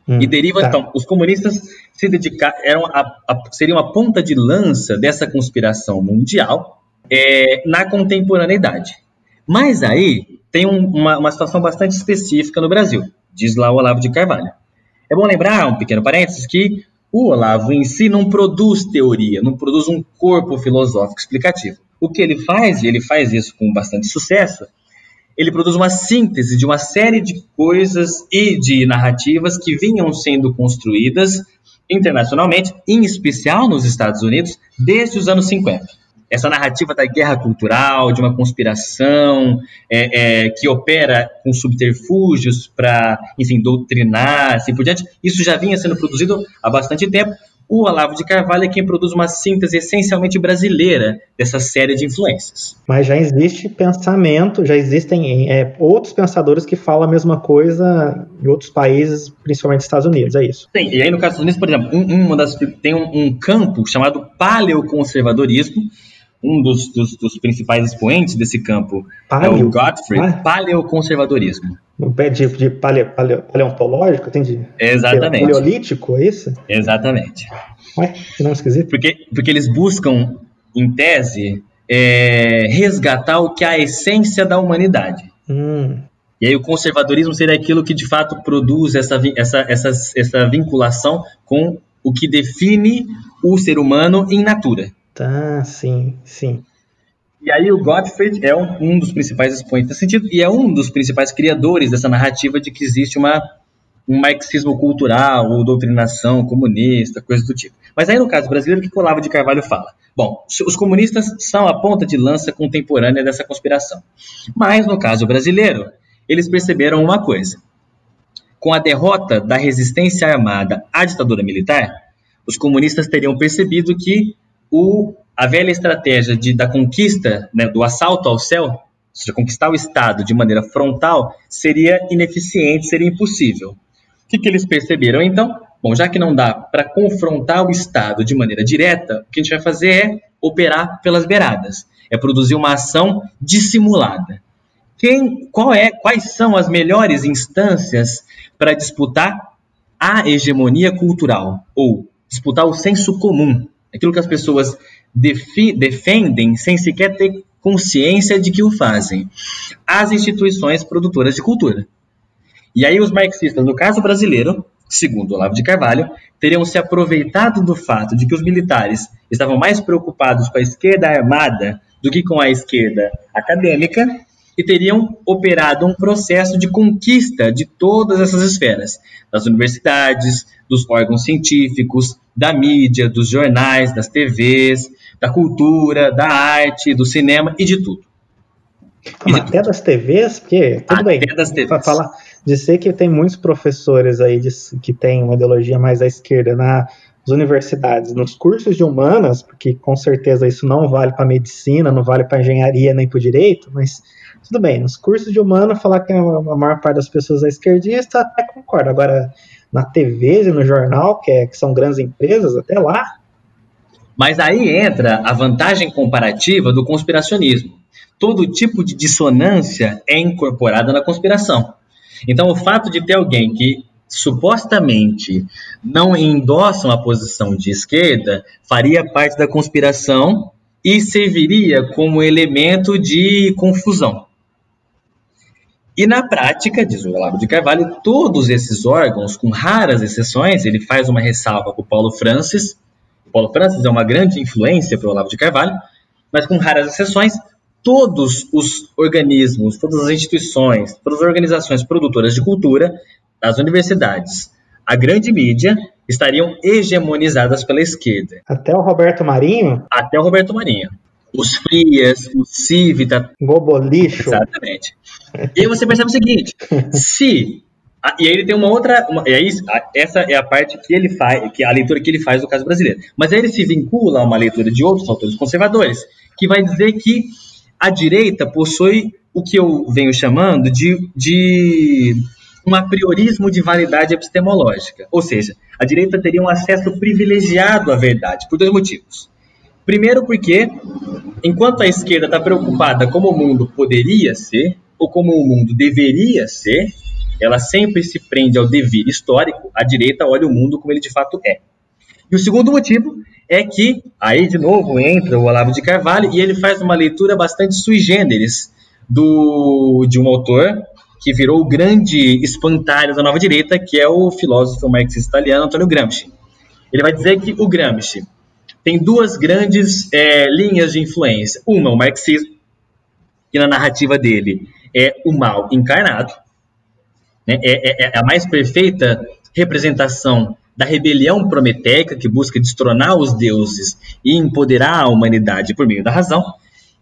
Hum, e deriva, tá. então, os comunistas se dedicar, eram a, a, seriam a ponta de lança dessa conspiração mundial é, na contemporaneidade. Mas aí tem um, uma, uma situação bastante específica no Brasil, diz lá o Olavo de Carvalho. É bom lembrar, um pequeno parênteses, que o Olavo em si não produz teoria, não produz um corpo filosófico explicativo. O que ele faz, e ele faz isso com bastante sucesso, ele produz uma síntese de uma série de coisas e de narrativas que vinham sendo construídas internacionalmente, em especial nos Estados Unidos, desde os anos 50 essa narrativa da guerra cultural, de uma conspiração é, é, que opera com subterfúgios para, enfim, doutrinar, assim por diante, isso já vinha sendo produzido há bastante tempo. O Olavo de Carvalho é quem produz uma síntese essencialmente brasileira dessa série de influências. Mas já existe pensamento, já existem é, outros pensadores que falam a mesma coisa em outros países, principalmente Estados Unidos, é isso. Sim, e aí no caso dos Estados Unidos, por exemplo, um, uma das, tem um, um campo chamado paleoconservadorismo, um dos, dos, dos, principais expoentes desse campo Paleo. é o Gottfried, ah. paleoconservadorismo. No pé de, de paleo, paleo, paleontológico, tem de Exatamente. paleolítico, é isso? Exatamente. Ué, que não esquisito. Porque, porque eles buscam, em tese, é, resgatar o que é a essência da humanidade. Hum. E aí o conservadorismo seria aquilo que de fato produz essa, essa, essa, essa vinculação com o que define o ser humano em natura. Tá, sim, sim. E aí o Gottfried é um, um, dos principais expoentes nesse sentido e é um dos principais criadores dessa narrativa de que existe uma, um marxismo cultural ou doutrinação comunista, coisa do tipo. Mas aí no caso brasileiro, o que o Olavo de Carvalho fala? Bom, os comunistas são a ponta de lança contemporânea dessa conspiração. Mas no caso brasileiro, eles perceberam uma coisa. Com a derrota da resistência armada à ditadura militar, os comunistas teriam percebido que o, a velha estratégia de, da conquista, né, do assalto ao céu, ou seja, conquistar o Estado de maneira frontal, seria ineficiente, seria impossível. O que, que eles perceberam então? Bom, já que não dá para confrontar o Estado de maneira direta, o que a gente vai fazer é operar pelas beiradas, é produzir uma ação dissimulada. Quem, qual é, quais são as melhores instâncias para disputar a hegemonia cultural ou disputar o senso comum? Aquilo que as pessoas defendem sem sequer ter consciência de que o fazem, as instituições produtoras de cultura. E aí os marxistas, no caso brasileiro, segundo Olavo de Carvalho, teriam se aproveitado do fato de que os militares estavam mais preocupados com a esquerda armada do que com a esquerda acadêmica e teriam operado um processo de conquista de todas essas esferas, das universidades, dos órgãos científicos, da mídia, dos jornais, das TVs, da cultura, da arte, do cinema e de tudo. De até tudo. das TVs, porque tudo até bem. Das TVs. Falar, dizer que tem muitos professores aí de, que têm uma ideologia mais à esquerda nas universidades, nos cursos de humanas, porque com certeza isso não vale para medicina, não vale para engenharia nem para direito, mas tudo bem, nos cursos de humano, falar que a maior parte das pessoas é esquerdista, até concordo. Agora, na TV e no jornal, que, é, que são grandes empresas, até lá. Mas aí entra a vantagem comparativa do conspiracionismo. Todo tipo de dissonância é incorporada na conspiração. Então, o fato de ter alguém que supostamente não endossa uma posição de esquerda faria parte da conspiração e serviria como elemento de confusão. E na prática, diz o Olavo de Carvalho, todos esses órgãos, com raras exceções, ele faz uma ressalva para o Paulo Francis. O Paulo Francis é uma grande influência para o Olavo de Carvalho, mas com raras exceções, todos os organismos, todas as instituições, todas as organizações produtoras de cultura, as universidades, a grande mídia, estariam hegemonizadas pela esquerda. Até o Roberto Marinho? Até o Roberto Marinho os Frias, o Civita. Gobolixo. Exatamente. E aí você percebe o seguinte: se. E aí ele tem uma outra. Uma, e aí, essa é a parte que ele faz, que é a leitura que ele faz do caso brasileiro. Mas aí ele se vincula a uma leitura de outros autores conservadores, que vai dizer que a direita possui o que eu venho chamando de, de um apriorismo de validade epistemológica. Ou seja, a direita teria um acesso privilegiado à verdade, por dois motivos. Primeiro, porque, enquanto a esquerda está preocupada como o mundo poderia ser, ou como o mundo deveria ser, ela sempre se prende ao dever histórico, a direita olha o mundo como ele de fato é. E o segundo motivo é que, aí de novo entra o Olavo de Carvalho e ele faz uma leitura bastante sui generis do, de um autor que virou o grande espantalho da nova direita, que é o filósofo marxista italiano Antonio Gramsci. Ele vai dizer que o Gramsci tem duas grandes é, linhas de influência. Uma, o marxismo, que na narrativa dele é o mal encarnado, né? é, é, é a mais perfeita representação da rebelião prometeica que busca destronar os deuses e empoderar a humanidade por meio da razão.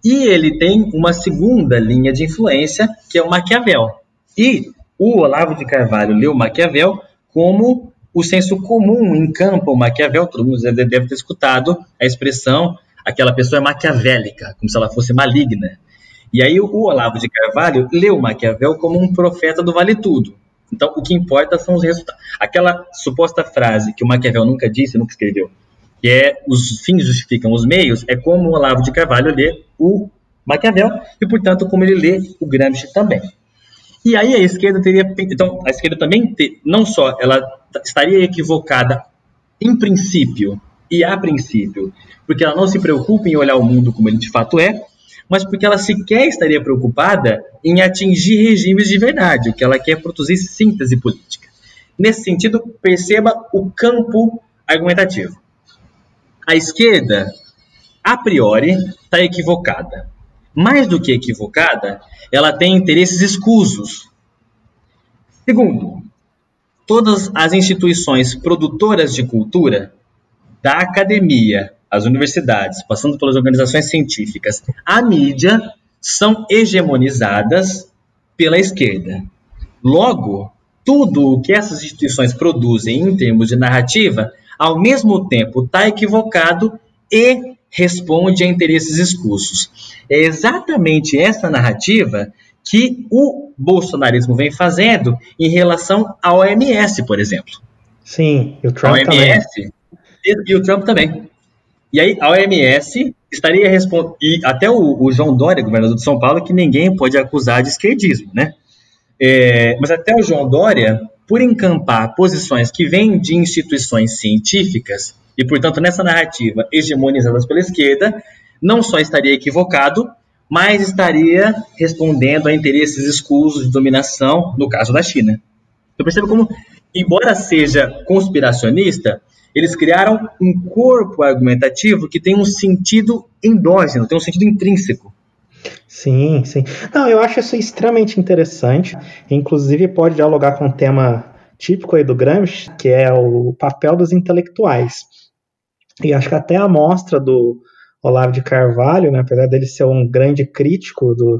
E ele tem uma segunda linha de influência, que é o Maquiavel. E o Olavo de Carvalho leu Maquiavel como o senso comum encampa o Maquiavel. Todo mundo deve, ter escutado a expressão aquela pessoa é maquiavélica, como se ela fosse maligna. E aí o Olavo de Carvalho leu Maquiavel como um profeta do vale tudo. Então, o que importa são os resultados. Aquela suposta frase que o Maquiavel nunca disse, nunca escreveu, que é os fins justificam os meios, é como o Olavo de Carvalho lê o Maquiavel e, portanto, como ele lê o Gramsci também. E aí a esquerda teria, então a esquerda também não só ela estaria equivocada em princípio e a princípio, porque ela não se preocupa em olhar o mundo como ele de fato é, mas porque ela sequer estaria preocupada em atingir regimes de verdade, o que ela quer produzir síntese política. Nesse sentido, perceba o campo argumentativo. A esquerda, a priori, está equivocada. Mais do que equivocada, ela tem interesses escusos. Segundo, todas as instituições produtoras de cultura, da academia as universidades, passando pelas organizações científicas, a mídia, são hegemonizadas pela esquerda. Logo, tudo o que essas instituições produzem em termos de narrativa, ao mesmo tempo está equivocado e responde a interesses escusos. É exatamente essa narrativa que o bolsonarismo vem fazendo em relação à OMS, por exemplo. Sim, e o Trump a OMS, também. E, e o Trump também. E aí a OMS estaria respondendo, e até o, o, João Dória, governador de São Paulo, que ninguém pode acusar de esquerdismo, né? É, mas até o João Dória, por encampar posições que vêm de instituições científicas, e portanto nessa narrativa hegemonizadas pela esquerda, não só estaria equivocado, mas estaria respondendo a interesses escusos de dominação, no caso da China. Você percebe como, embora seja conspiracionista, eles criaram um corpo argumentativo que tem um sentido endógeno, tem um sentido intrínseco. Sim, sim. Não, eu acho isso extremamente interessante. Inclusive pode dialogar com um tema típico aí do Gramsci, que é o papel dos intelectuais. E acho que até a mostra do Olavo de Carvalho, né, apesar dele ser um grande crítico do,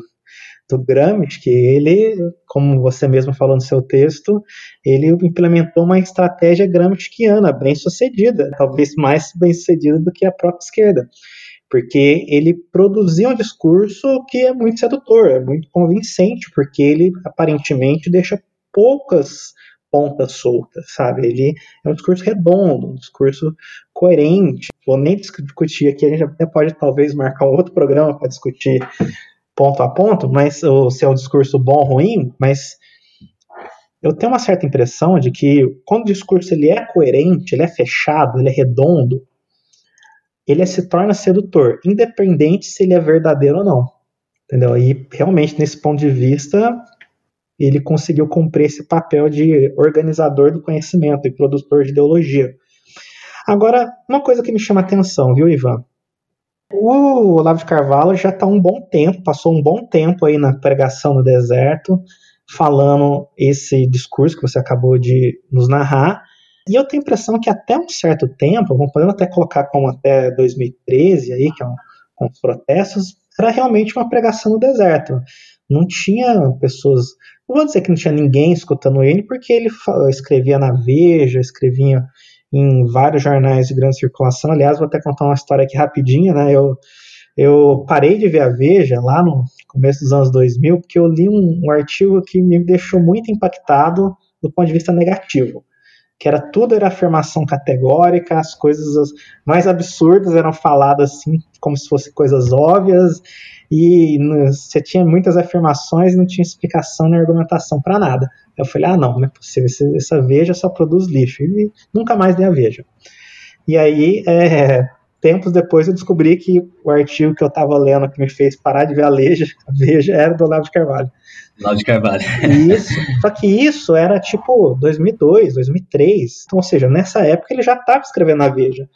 do Gramsci, que ele, como você mesmo falou no seu texto, ele implementou uma estratégia gramsciana bem sucedida, talvez mais bem sucedida do que a própria esquerda, porque ele produzia um discurso que é muito sedutor, é muito convincente, porque ele aparentemente deixa poucas pontas soltas, sabe? Ele é um discurso redondo, um discurso coerente. Vou nem discutir aqui, a gente até pode talvez marcar um outro programa para discutir ponto a ponto, mas o seu discurso bom ou ruim, mas eu tenho uma certa impressão de que quando o discurso ele é coerente, ele é fechado, ele é redondo, ele se torna sedutor, independente se ele é verdadeiro ou não. Entendeu? E realmente, nesse ponto de vista, ele conseguiu cumprir esse papel de organizador do conhecimento e produtor de ideologia. Agora, uma coisa que me chama atenção, viu, Ivan? O Olavo de Carvalho já está um bom tempo, passou um bom tempo aí na pregação no deserto, falando esse discurso que você acabou de nos narrar. E eu tenho a impressão que até um certo tempo, podemos até colocar como até 2013 aí, que é um, com os protestos, era realmente uma pregação no deserto. Não tinha pessoas, não vou dizer que não tinha ninguém escutando ele, porque ele escrevia na Veja, escrevia em vários jornais de grande circulação. Aliás, vou até contar uma história aqui rapidinha, né? Eu eu parei de ver a Veja lá no começo dos anos 2000 porque eu li um, um artigo que me deixou muito impactado do ponto de vista negativo que era tudo era afirmação categórica, as coisas mais absurdas eram faladas assim, como se fossem coisas óbvias, e você tinha muitas afirmações e não tinha explicação nem argumentação para nada. Eu falei, ah, não, não é possível, essa Veja só produz lixo, e nunca mais dei a Veja. E aí, é, tempos depois, eu descobri que o artigo que eu estava lendo que me fez parar de ver a Veja, a Veja era do Olavo de Carvalho. Olavo de Carvalho. Isso. Só que isso era tipo 2002, 2003. Então, ou seja, nessa época ele já estava escrevendo a Veja.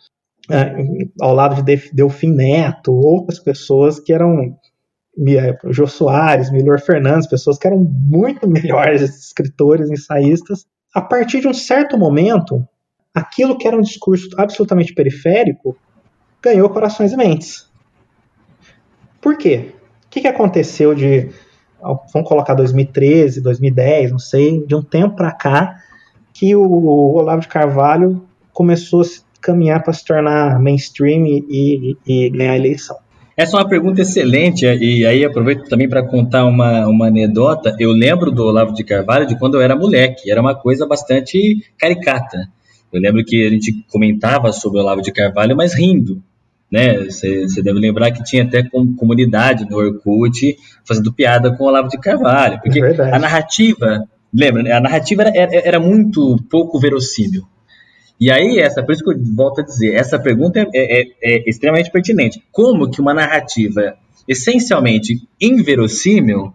É, ao lado de Delfim Neto, outras pessoas que eram Jô Soares, Milor Fernandes, pessoas que eram muito melhores escritores, ensaístas. A partir de um certo momento, aquilo que era um discurso absolutamente periférico ganhou corações e mentes. Por quê? O que, que aconteceu de vamos colocar 2013, 2010, não sei, de um tempo para cá, que o Olavo de Carvalho começou a caminhar para se tornar mainstream e, e, e, ganhar a eleição? Essa é uma pergunta excelente, e aí aproveito também para contar uma, uma anedota. Eu lembro do Olavo de Carvalho de quando eu era moleque, era uma coisa bastante caricata. Eu lembro que a gente comentava sobre o Olavo de Carvalho, mas rindo né? Você deve lembrar que tinha até comunidade no Orkut fazendo piada com o Olavo de Carvalho, porque é a narrativa, lembra? Né? A narrativa era, era, era, muito pouco verossímil. E aí, essa, por isso que eu volto a dizer, essa pergunta é, é, é extremamente pertinente. Como que uma narrativa essencialmente inverossímil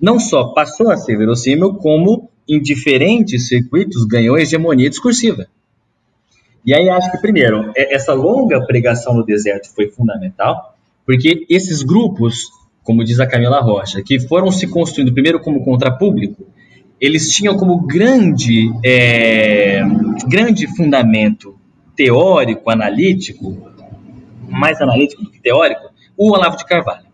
não só passou a ser verossímil, como em diferentes circuitos ganhou hegemonia discursiva. E aí acho que, primeiro, é, essa longa pregação no deserto foi fundamental, porque esses grupos, como diz a Camila Rocha, que foram se construindo primeiro como contrapúblico, eles tinham como grande, é, grande fundamento teórico, analítico, mais analítico do que teórico, o Olavo de Carvalho.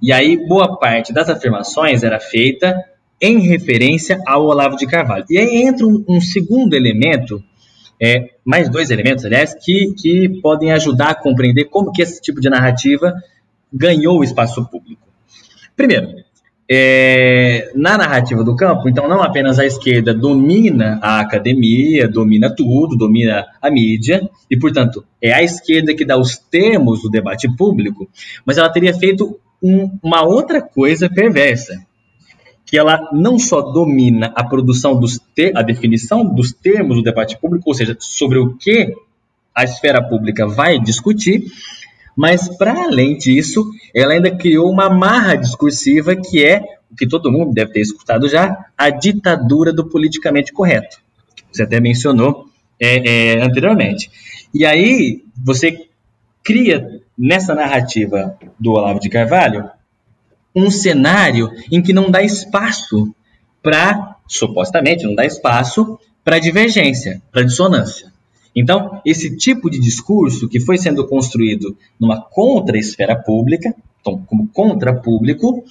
E aí boa parte das afirmações era feita em referência ao Olavo de Carvalho. E aí entra um, um segundo elemento é, mais dois elementos, aliás, que, que podem ajudar a compreender como que esse tipo de narrativa ganhou o espaço público. Primeiro, é, na narrativa do campo, então não apenas a esquerda domina a academia, domina tudo, domina a mídia, e portanto é a esquerda que dá os termos do debate público, mas ela teria feito um, uma outra coisa perversa, que ela não só domina a produção dos a definição dos termos do debate público, ou seja, sobre o que a esfera pública vai discutir, mas para além disso, ela ainda criou uma marra discursiva que é o que todo mundo deve ter escutado já, a ditadura do politicamente correto. Você até mencionou é, é, anteriormente. E aí você cria nessa narrativa do Olavo de Carvalho um cenário em que não dá espaço para, supostamente, não dá espaço para divergência, para dissonância. Então, esse tipo de discurso que foi sendo construído numa contra-esfera pública, então, como contra-público,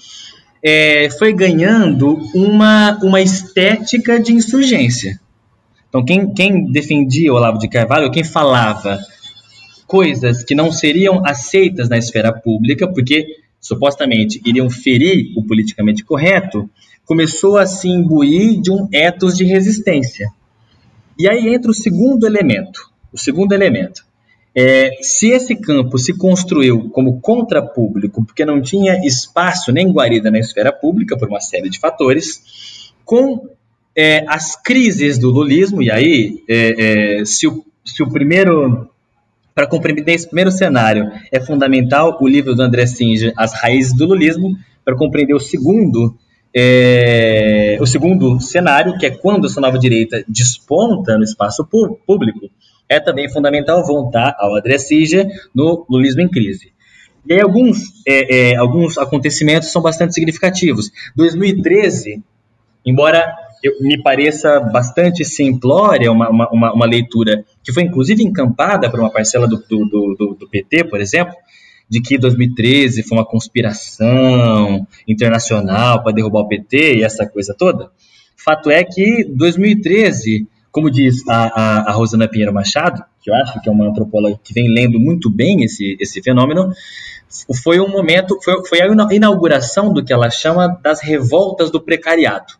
é, foi ganhando uma, uma estética de insurgência. Então, quem, quem defendia Olavo de Carvalho, quem falava coisas que não seriam aceitas na esfera pública, porque supostamente iriam ferir o politicamente correto, começou a se imbuir de um ethos de resistência. E aí entra o segundo elemento. O segundo elemento. É, se esse campo se construiu como contrapúblico, porque não tinha espaço nem guarida na esfera pública, por uma série de fatores, com é, as crises do lulismo, e aí, é, é se, o, se o primeiro para compreender esse primeiro cenário, é fundamental o livro do André Singer, As Raízes do Lulismo, para compreender o segundo, é, o segundo cenário, que é quando essa nova direita desponta no espaço público, é também fundamental voltar ao André Singer no Lulismo em Crise. E aí alguns, é, é, alguns acontecimentos são bastante significativos. 2013, embora eu, me pareça bastante simplória, uma, uma, uma, leitura que foi inclusive encampada por uma parcela do, do, do, do PT, por exemplo, de que 2013 foi uma conspiração internacional para derrubar o PT e essa coisa toda. Fato é que 2013, como diz a, a, a Rosana Pinheiro Machado, que eu acho que é uma antropóloga que vem lendo muito bem esse, esse fenômeno, foi um momento, foi, foi a inauguração do que ela chama das revoltas do precariado,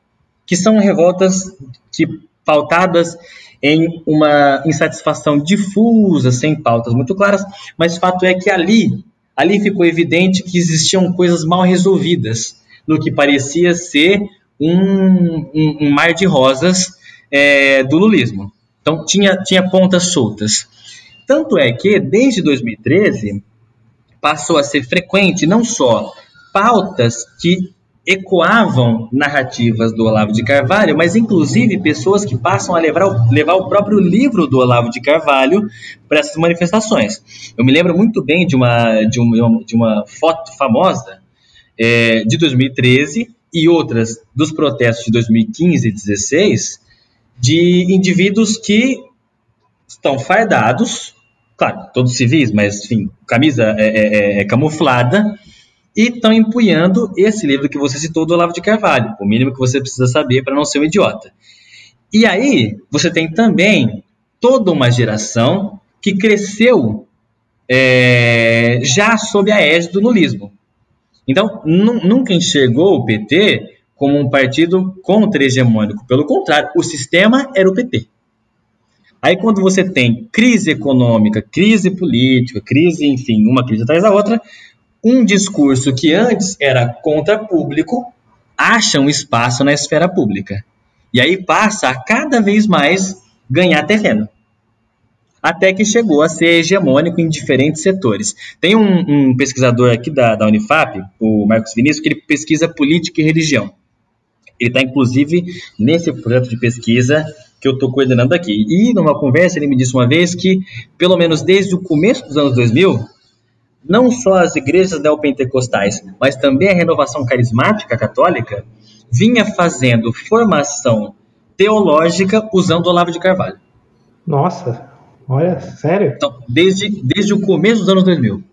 que são revoltas que pautadas em uma insatisfação difusa, sem pautas muito claras, mas fato é que ali, ali ficou evidente que existiam coisas mal resolvidas no que parecia ser um, um, um mar de rosas é, do lulismo. Então tinha, tinha pontas soltas. Tanto é que, desde 2013, passou a ser frequente não só pautas que ecoavam narrativas do Olavo de Carvalho, mas inclusive pessoas que passam a levar, levar o próprio livro do Olavo de Carvalho para essas manifestações. Eu me lembro muito bem de uma, de uma, de uma foto famosa é, de 2013 e outras dos protestos de 2015 e 2016 de indivíduos que estão fardados, claro, todos civis, mas enfim, camisa é, é, é, é camuflada, e estão empunhando esse livro que você citou do Olavo de Carvalho, o mínimo que você precisa saber para não ser um idiota. E aí você tem também toda uma geração que cresceu é, já sob a égide do nulismo. Então, nunca enxergou o PT como um partido contra-hegemônico. Pelo contrário, o sistema era o PT. Aí, quando você tem crise econômica, crise política, crise, enfim, uma crise atrás da outra, um discurso que antes era contra público acha um espaço na esfera pública. E aí passa a cada vez mais ganhar terreno. Até que chegou a ser hegemônico em diferentes setores. Tem um, um pesquisador aqui da, da Unifap, o Marcos Vinícius, que ele pesquisa política e religião. Ele está, inclusive, nesse projeto de pesquisa que eu estou coordenando aqui. E numa conversa ele me disse uma vez que, pelo menos desde o começo dos anos 2000, não só as igrejas neopentecostais, mas também a renovação carismática católica vinha fazendo formação teológica usando o Olavo de Carvalho. Nossa, olha, sério? Então, desde, desde o começo dos anos 2000.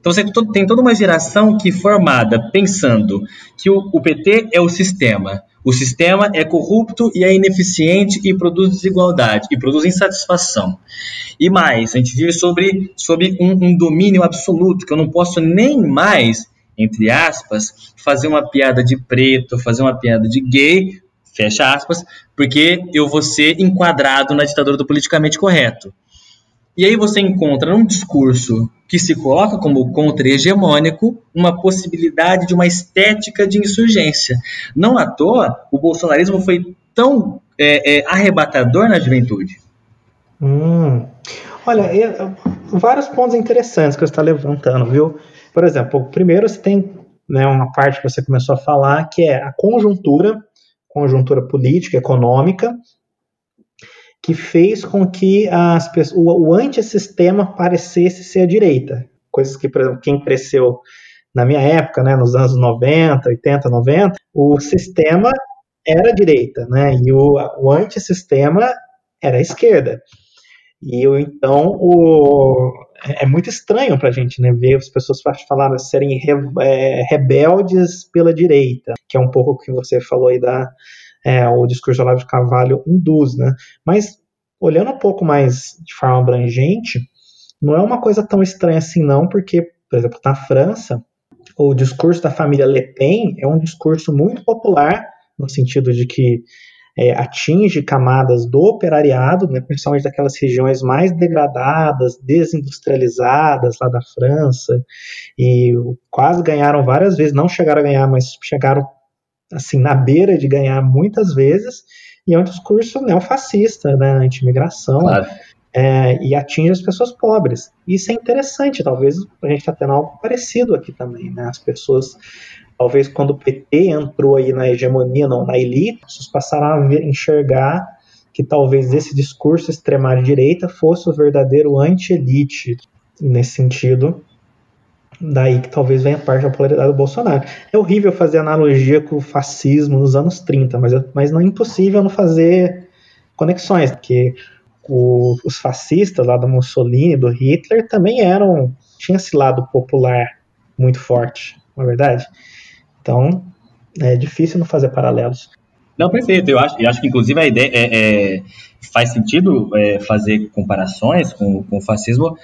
Então você tem toda uma geração que formada pensando que o, o PT é o sistema, o sistema é corrupto e é ineficiente e produz desigualdade e produz insatisfação. E mais, a gente vive sobre, sobre um, um domínio absoluto que eu não posso nem mais, entre aspas, fazer uma piada de preto, fazer uma piada de gay, fecha aspas, porque eu vou ser enquadrado na ditadura do politicamente correto. E aí você encontra num discurso que se coloca como contra-hegemônico uma possibilidade de uma estética de insurgência. Não à toa, o bolsonarismo foi tão é, é, arrebatador na juventude. Hum. Olha, vários pontos interessantes que você está levantando, viu? Por exemplo, primeiro você tem né, uma parte que você começou a falar, que é a conjuntura, conjuntura política, econômica, que fez com que as pessoas, o, o antissistema parecesse ser a direita. Coisas que, por exemplo, quem cresceu na minha época, né, nos anos 90, 80, 90, o sistema era a direita, né, e o, o antissistema era a esquerda. E eu, então, o, é, é muito estranho para a gente né, ver as pessoas falarem serem re, é, rebeldes pela direita, que é um pouco o que você falou aí da, é, o discurso do Olavo de Carvalho induz, né? Mas olhando um pouco mais de forma abrangente, não é uma coisa tão estranha assim não, porque, por exemplo, na França, o discurso da família Le Pen é um discurso muito popular no sentido de que é, atinge camadas do operariado, né, principalmente daquelas regiões mais degradadas, desindustrializadas lá da França, e quase ganharam várias vezes, não chegaram a ganhar, mas chegaram assim, na beira de ganhar muitas vezes, e é um discurso neofascista, né, anti-imigração, claro. é, e atinge as pessoas pobres. Isso é interessante, talvez a gente está tendo algo parecido aqui também, né, as pessoas, talvez quando o PT entrou aí na hegemonia, não, na elite, as pessoas passaram a ver, enxergar que talvez esse discurso extrema-direita fosse o verdadeiro anti-elite, nesse sentido, Daí que talvez venha parte da polaridade do Bolsonaro. É horrível fazer analogia com o fascismo nos anos 30, mas, mas não é impossível não fazer conexões, porque o, os fascistas lá do Mussolini, do Hitler, também eram. tinha esse lado popular muito forte, não é verdade? Então, é difícil não fazer paralelos. Não, perfeito. Eu acho, eu acho que, inclusive, a ideia é, é faz sentido é, fazer comparações com, com o fascismo.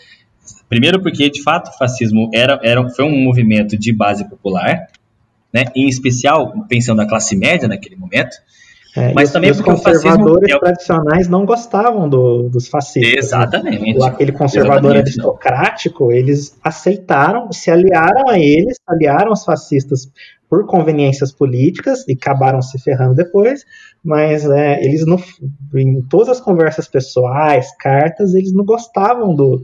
Primeiro, porque, de fato, o fascismo era, era, foi um movimento de base popular, né? em especial pensando na classe média naquele momento. É, mas também os conservadores fascismo... tradicionais não gostavam do, dos fascistas. Né? Exatamente. Né? Aquele conservador Exatamente. aristocrático, eles aceitaram, se aliaram a eles, aliaram aos fascistas por conveniências políticas e acabaram se ferrando depois, mas é, eles não, em todas as conversas pessoais, cartas, eles não gostavam do,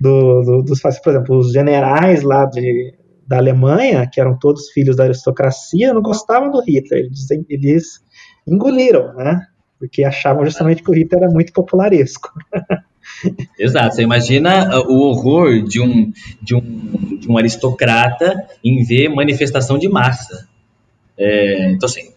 do, do dos fascistas. Por exemplo, os generais lá de, da Alemanha, que eram todos filhos da aristocracia, não gostavam do Hitler. Eles, eles engoliram, né? Porque achavam justamente que o Hitler era muito popularesco. Exato, você imagina uh, o horror de um, de um, de um aristocrata em ver manifestação de massa. É, então, assim,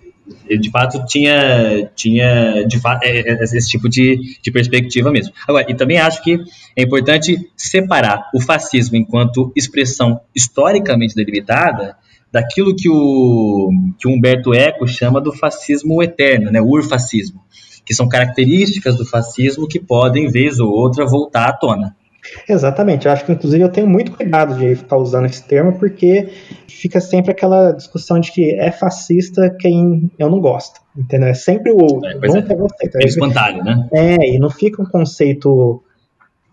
de fato tinha, tinha de fato, é, é, esse tipo de, de perspectiva mesmo. Agora, e também acho que é importante separar o fascismo enquanto expressão historicamente delimitada daquilo que o, que o Humberto Eco chama do fascismo eterno, né, o urfascismo que são características do fascismo que podem, vez ou outra, voltar à tona. Exatamente, eu acho que inclusive eu tenho muito cuidado de ficar usando esse termo, porque fica sempre aquela discussão de que é fascista quem eu não gosto, entendeu? É sempre o outro, é, nunca é. você. Então, é espantalho, né? É, e não fica um conceito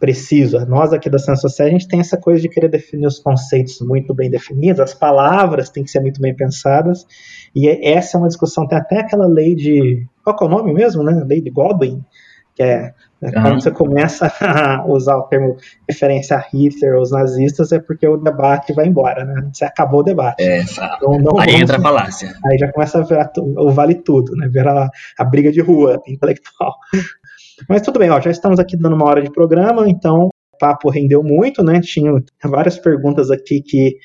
preciso. Nós aqui da Ciência Social, a gente tem essa coisa de querer definir os conceitos muito bem definidos, as palavras têm que ser muito bem pensadas, e essa é uma discussão, tem até aquela lei de. Qual é o nome mesmo, né? Lei de Godwin, que é né, quando você começa a usar o termo referência a Hitler ou os nazistas, é porque o debate vai embora, né? Você acabou o debate. É, então, não aí entra a falácia. Aí já começa a virar o vale tudo, né? Virar a, a briga de rua intelectual. Mas tudo bem, ó, já estamos aqui dando uma hora de programa, então o papo rendeu muito, né? Tinha várias perguntas aqui que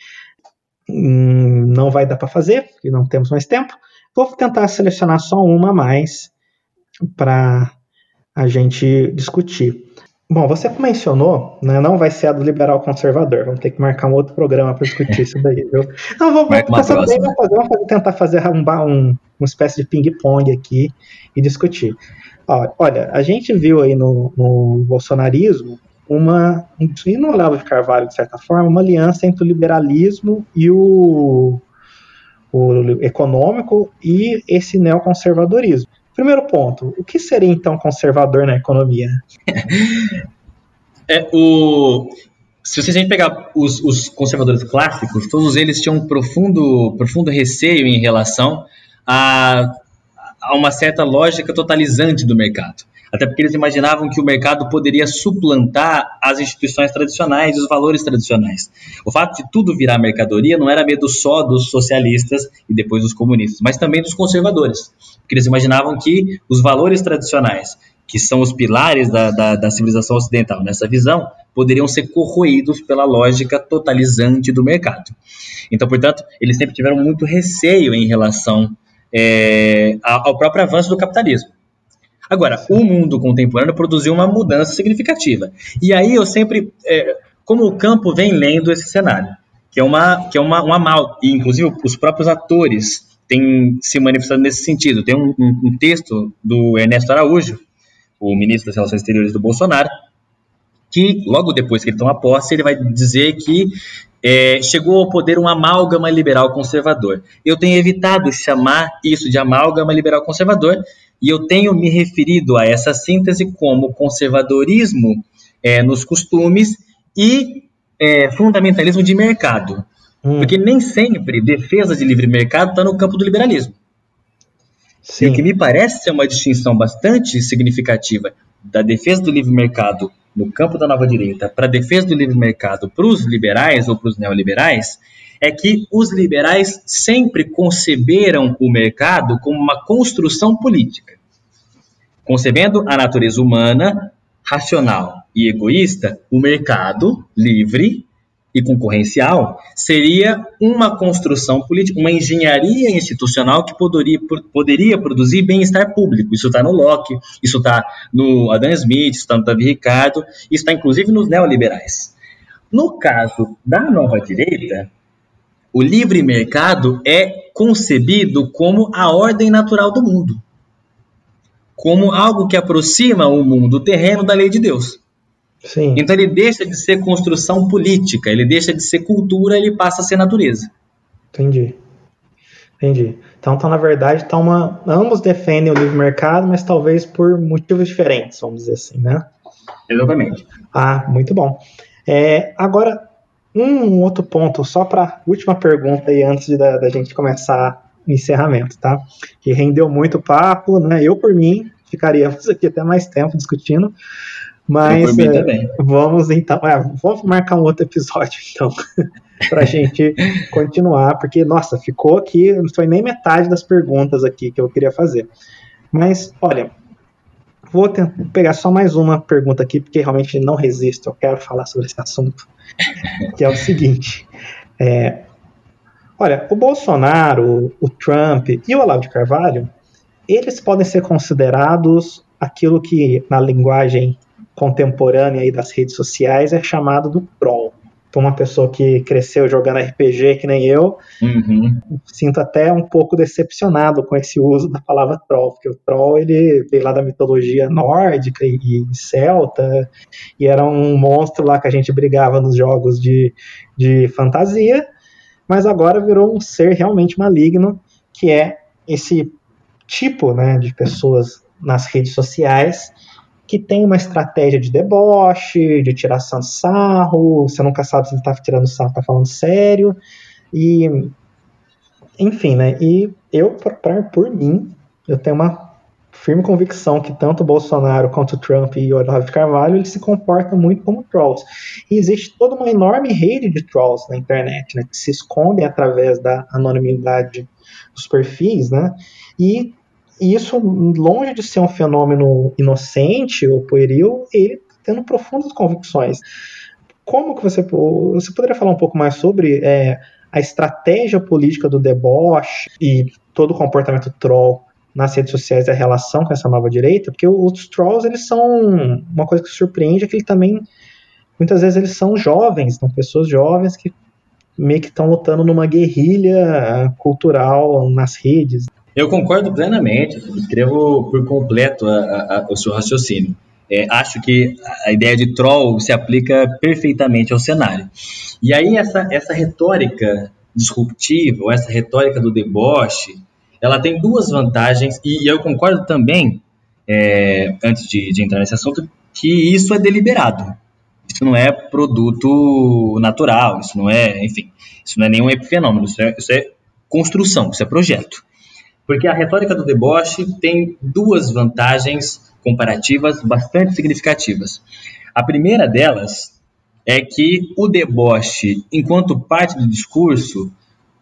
hum, não vai dar para fazer, porque não temos mais tempo. Vou tentar selecionar só uma a mais para a gente discutir. Bom, você mencionou, né, não vai ser a do liberal conservador, vamos ter que marcar um outro programa para discutir isso daí, viu? Não, vou, vou, bem, vamos, fazer, fazer, tentar fazer um, um, uma espécie de ping-pong aqui e discutir. Olha, a gente viu aí no, no bolsonarismo uma, e no Olavo de Carvalho, de certa forma, uma aliança entre o liberalismo e o, o econômico e esse neoconservadorismo. Primeiro ponto, o que seria então conservador na economia? É, o, se você pegar os, os, conservadores clássicos, todos eles tinham um profundo, profundo receio em relação a a uma certa lógica totalizante do mercado. Até porque eles imaginavam que o mercado poderia suplantar as instituições tradicionais e os valores tradicionais. O fato de tudo virar mercadoria não era medo só dos socialistas e depois dos comunistas, mas também dos conservadores. Porque eles imaginavam que os valores tradicionais, que são os pilares da, da, da civilização ocidental nessa visão, poderiam ser corroídos pela lógica totalizante do mercado. Então, portanto, eles sempre tiveram muito receio em relação é, ao próprio avanço do capitalismo. Agora, o mundo contemporâneo produziu uma mudança significativa. E aí eu sempre, é, como o campo vem lendo esse cenário, que é uma, que é uma, uma mal, e inclusive os próprios atores têm se manifestado nesse sentido. Tem um, um, um texto do Ernesto Araújo, o ministro das Relações Exteriores do Bolsonaro, que logo depois que ele toma posse, ele vai dizer que é, chegou ao poder um amálgama liberal conservador. Eu tenho evitado chamar isso de amálgama liberal conservador e eu tenho me referido a essa síntese como conservadorismo é, nos costumes e é, fundamentalismo de mercado. Hum. Porque nem sempre defesa de livre mercado está no campo do liberalismo. Sim. E o que me parece ser uma distinção bastante significativa da defesa do livre mercado no campo da nova direita para a defesa do livre mercado para os liberais ou para os neoliberais é que os liberais sempre conceberam o mercado como uma construção política, concebendo a natureza humana, racional e egoísta, o mercado livre e concorrencial seria uma construção política, uma engenharia institucional que poderia, poderia produzir bem-estar público. Isso está no Locke, isso está no Adam Smith, isso está no Davi Ricardo, isso está inclusive nos neoliberais. No caso da nova direita, o livre mercado é concebido como a ordem natural do mundo. como algo que aproxima o mundo terreno da lei de Deus. Sim. Então ele deixa de ser construção política, ele deixa de ser cultura, ele passa a ser natureza. Entendi. Entendi. Então, então na verdade, tá uma, ambos defendem o livre mercado, mas talvez por motivos diferentes, vamos dizer assim, né? Exatamente. Ah, muito bom. É, agora, um outro ponto, só para última pergunta aí antes de, da, da gente começar o encerramento, tá? Que rendeu muito papo, né? Eu, por mim, ficaríamos aqui até mais tempo discutindo, mas é, vamos então, é, vamos marcar um outro episódio então, para a gente continuar, porque nossa, ficou aqui, não foi nem metade das perguntas aqui que eu queria fazer. Mas olha, vou pegar só mais uma pergunta aqui, porque realmente não resisto, eu quero falar sobre esse assunto, que é o seguinte: é, olha, o Bolsonaro, o Trump e o Olavo de Carvalho, eles podem ser considerados aquilo que na linguagem contemporânea aí das redes sociais é chamado do troll. Para uma pessoa que cresceu jogando RPG que nem eu, uhum. sinto até um pouco decepcionado com esse uso da palavra troll, porque o troll ele veio lá da mitologia nórdica e, e celta, e era um monstro lá que a gente brigava nos jogos de, de fantasia, mas agora virou um ser realmente maligno, que é esse tipo né, de pessoas nas redes sociais que tem uma estratégia de deboche, de tiração de sarro, você nunca sabe se ele está tirando sarro, está falando sério, e enfim, né? E eu, por mim, eu tenho uma firme convicção que tanto o Bolsonaro quanto o Trump e o Olavo de Carvalho eles se comportam muito como trolls. E existe toda uma enorme rede de trolls na internet, né? Que se escondem através da anonimidade dos perfis, né? E e isso, longe de ser um fenômeno inocente ou pueril, ele tá tendo profundas convicções. Como que você, você poderia falar um pouco mais sobre é, a estratégia política do deboche e todo o comportamento troll nas redes sociais e a relação com essa nova direita? Porque os trolls, eles são uma coisa que surpreende, é que ele também, muitas vezes eles são jovens, são pessoas jovens que meio que estão lutando numa guerrilha cultural nas redes. Eu concordo plenamente, escrevo por completo a, a, a, o seu raciocínio. É, acho que a ideia de troll se aplica perfeitamente ao cenário. E aí essa, essa retórica disruptiva, ou essa retórica do deboche, ela tem duas vantagens, e eu concordo também, é, antes de, de entrar nesse assunto, que isso é deliberado. Isso não é produto natural, isso não é, enfim, isso não é nenhum epifenômeno, isso é, isso é construção, isso é projeto. Porque a retórica do deboche tem duas vantagens comparativas bastante significativas. A primeira delas é que o deboche, enquanto parte do discurso,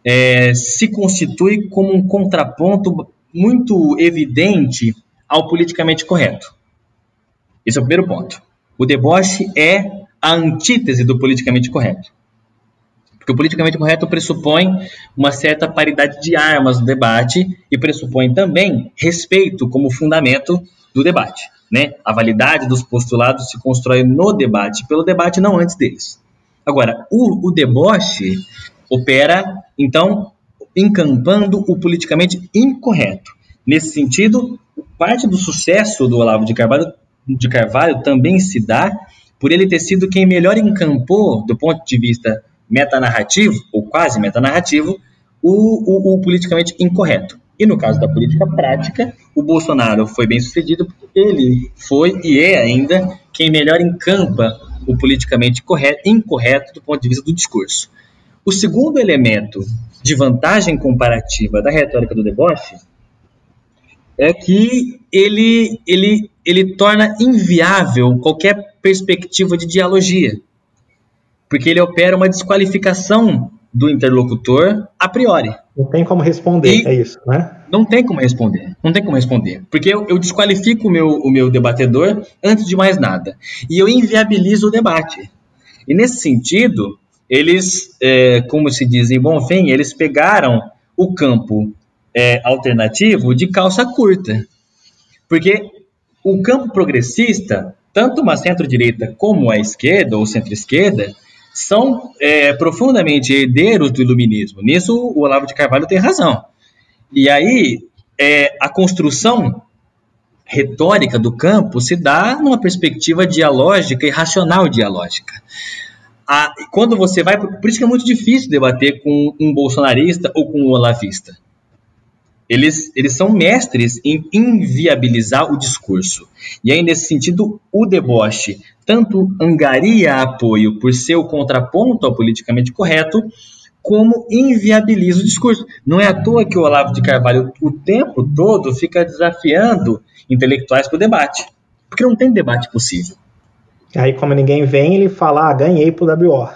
é, se constitui como um contraponto muito evidente ao politicamente correto. Esse é o primeiro ponto. O deboche é a antítese do politicamente correto. Porque o politicamente correto pressupõe uma certa paridade de armas no debate e pressupõe também respeito como fundamento do debate. Né? A validade dos postulados se constrói no debate, pelo debate, não antes deles. Agora, o, o deboche opera, então, encampando o politicamente incorreto. Nesse sentido, parte do sucesso do Olavo de Carvalho, de Carvalho também se dá por ele ter sido quem melhor encampou, do ponto de vista metanarrativo, ou quase metanarrativo, o, o, o politicamente incorreto. E no caso da política prática, o Bolsonaro foi bem sucedido porque ele foi e é ainda quem melhor encampa o politicamente correto, incorreto do ponto de vista do discurso. O segundo elemento de vantagem comparativa da retórica do deboche é que ele, ele, ele torna inviável qualquer perspectiva de dialogia porque ele opera uma desqualificação do interlocutor a priori. Não tem como responder, e é isso, né? Não tem como responder, não tem como responder, porque eu, eu desqualifico o meu, o meu debatedor antes de mais nada, e eu inviabilizo o debate. E nesse sentido, eles, é, como se diz em bom fim, eles pegaram o campo é, alternativo de calça curta, porque o campo progressista, tanto uma centro-direita como a esquerda ou centro-esquerda, são é, profundamente herdeiros do iluminismo. Nisso o Olavo de Carvalho tem razão. E aí é, a construção retórica do campo se dá numa perspectiva dialógica e racional dialógica. A, quando você vai. Por isso que é muito difícil debater com um bolsonarista ou com um olavista. Eles, eles são mestres em inviabilizar o discurso. E aí, nesse sentido, o deboche tanto angaria apoio por ser o contraponto ao politicamente correto, como inviabiliza o discurso. Não é à toa que o Olavo de Carvalho o tempo todo fica desafiando intelectuais para o debate, porque não tem debate possível. Aí, como ninguém vem, ele fala, ah, ganhei pro WO.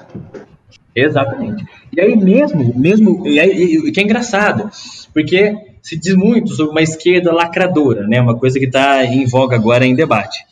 Exatamente. E aí mesmo, mesmo, e aí, o que é engraçado, porque se diz muito sobre uma esquerda lacradora, né? Uma coisa que está em voga agora em debate.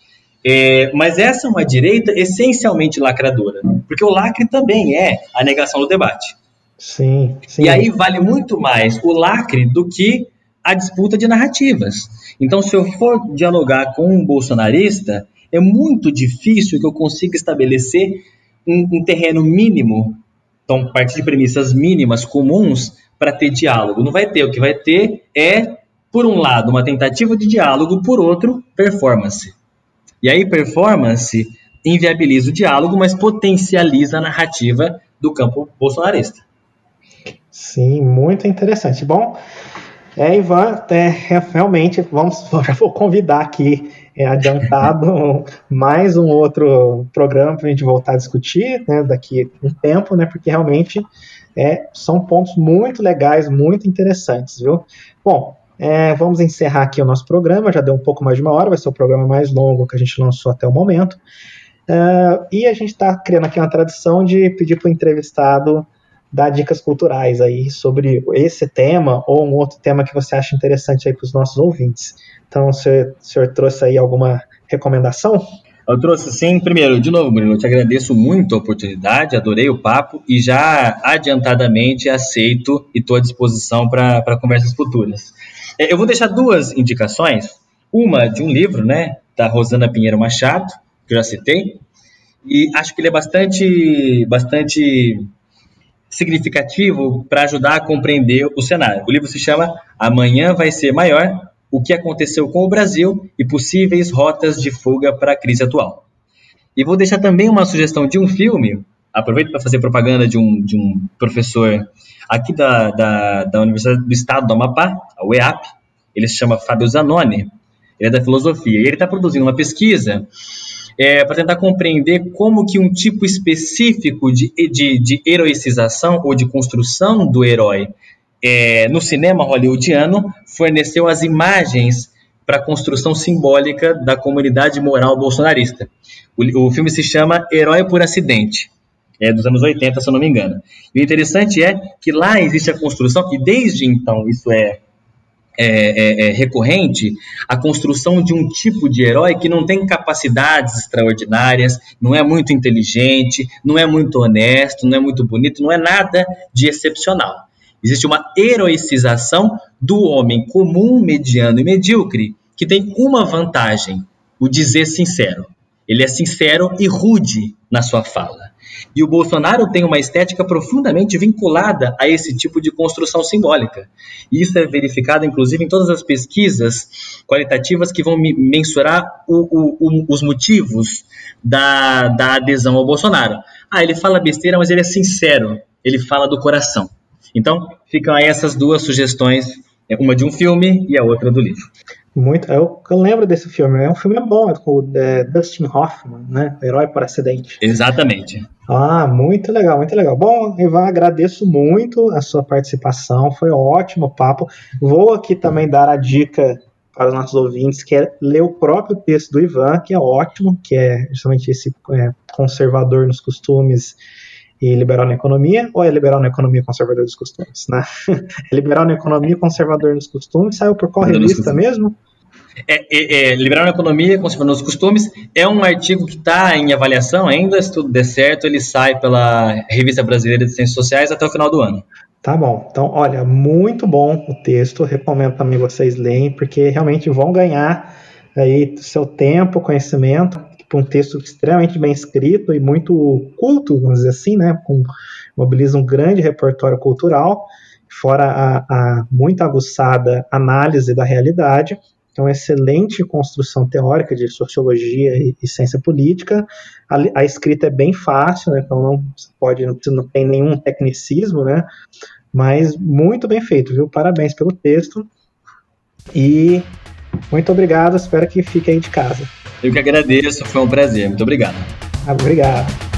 É, mas essa é uma direita essencialmente lacradora, porque o lacre também é a negação do debate. Sim, sim. E aí vale muito mais o lacre do que a disputa de narrativas. Então, se eu for dialogar com um bolsonarista, é muito difícil que eu consiga estabelecer um, um terreno mínimo, então, partir de premissas mínimas, comuns, para ter diálogo. Não vai ter. O que vai ter é, por um lado, uma tentativa de diálogo, por outro, performance. E aí, performance inviabiliza o diálogo, mas potencializa a narrativa do campo bolsonarista. Sim, muito interessante. Bom, é, Ivan, é, realmente, vamos, já vou convidar aqui, é, adiantado, mais um outro programa para a gente voltar a discutir, né, daqui um tempo, né, porque realmente é, são pontos muito legais, muito interessantes, viu? Bom, é, vamos encerrar aqui o nosso programa, já deu um pouco mais de uma hora, vai ser o programa mais longo que a gente lançou até o momento. Uh, e a gente está criando aqui uma tradição de pedir para o entrevistado dar dicas culturais aí sobre esse tema ou um outro tema que você acha interessante aí para os nossos ouvintes. Então, o senhor, o senhor trouxe aí alguma recomendação? Eu trouxe sim. Primeiro, de novo, Murilo, eu te agradeço muito a oportunidade, adorei o papo e já adiantadamente aceito e estou à disposição para conversas futuras. É, eu vou deixar duas indicações. Uma de um livro, né, da Rosana Pinheiro Machado, que eu já citei, e acho que ele é bastante, bastante significativo para ajudar a compreender o cenário. O livro se chama Amanhã vai ser maior: o que aconteceu com o Brasil e possíveis rotas de fuga para a crise atual. E vou deixar também uma sugestão de um filme. Aproveito para fazer propaganda de um, de um professor aqui da, da, da Universidade do Estado do Amapá, a UEAP, ele se chama Fábio Zanoni, ele é da filosofia, e ele está produzindo uma pesquisa é, para tentar compreender como que um tipo específico de, de, de heroicização ou de construção do herói é, no cinema hollywoodiano forneceu as imagens para a construção simbólica da comunidade moral bolsonarista. O, o filme se chama Herói por Acidente é dos anos 80, se eu não me engano. E o interessante é que lá existe a construção, e desde então isso é, é, é, é, recorrente, a construção de um tipo de herói que não tem capacidades extraordinárias, não é muito inteligente, não é muito honesto, não é muito bonito, não é nada de excepcional. Existe uma heroicização do homem comum, mediano e medíocre que tem uma vantagem: o dizer sincero. Ele é sincero e rude na sua fala. E o Bolsonaro tem uma estética profundamente vinculada a esse tipo de construção simbólica. E isso é verificado, inclusive, em todas as pesquisas qualitativas que vão mensurar o, o, o, os motivos da, da adesão ao Bolsonaro. Ah, ele fala besteira, mas ele é sincero, ele fala do coração. Então, ficam aí essas duas sugestões, uma de um filme e a outra do livro. Muito, eu, eu, lembro desse filme. É um filme bom, é com o é, Dustin Hoffman, né? Herói por acidente. Exatamente. Ah, muito legal, muito legal. Bom, Ivan, agradeço muito a sua participação. Foi um ótimo papo. Vou aqui também dar a dica para os nossos ouvintes, que é ler o próprio texto do Ivan, que é ótimo, que é justamente esse é, conservador nos costumes e liberal na economia, ou é liberal na economia conservador nos costumes? Né? é liberal na economia conservador nos costumes, saiu por qual revista mesmo? É, é, é, Liberal na Economia, Conservando os Costumes, é um artigo que está em avaliação ainda, se tudo der certo, ele sai pela Revista Brasileira de Ciências Sociais até o final do ano. Tá bom. Então, olha, muito bom o texto, recomendo também vocês leem, porque realmente vão ganhar aí seu tempo, conhecimento, um texto extremamente bem escrito e muito culto, vamos dizer assim, né? Com, mobiliza um grande repertório cultural, fora a, a muito aguçada análise da realidade uma excelente construção teórica de sociologia e, e ciência política. A, a, escrita é bem fácil, né? então não pode, não tem nenhum tecnicismo, né? Mas muito bem feito, viu? Parabéns pelo texto. E muito obrigado, espero que fique aí de casa. Eu que agradeço, foi um prazer. Muito obrigado. Obrigado.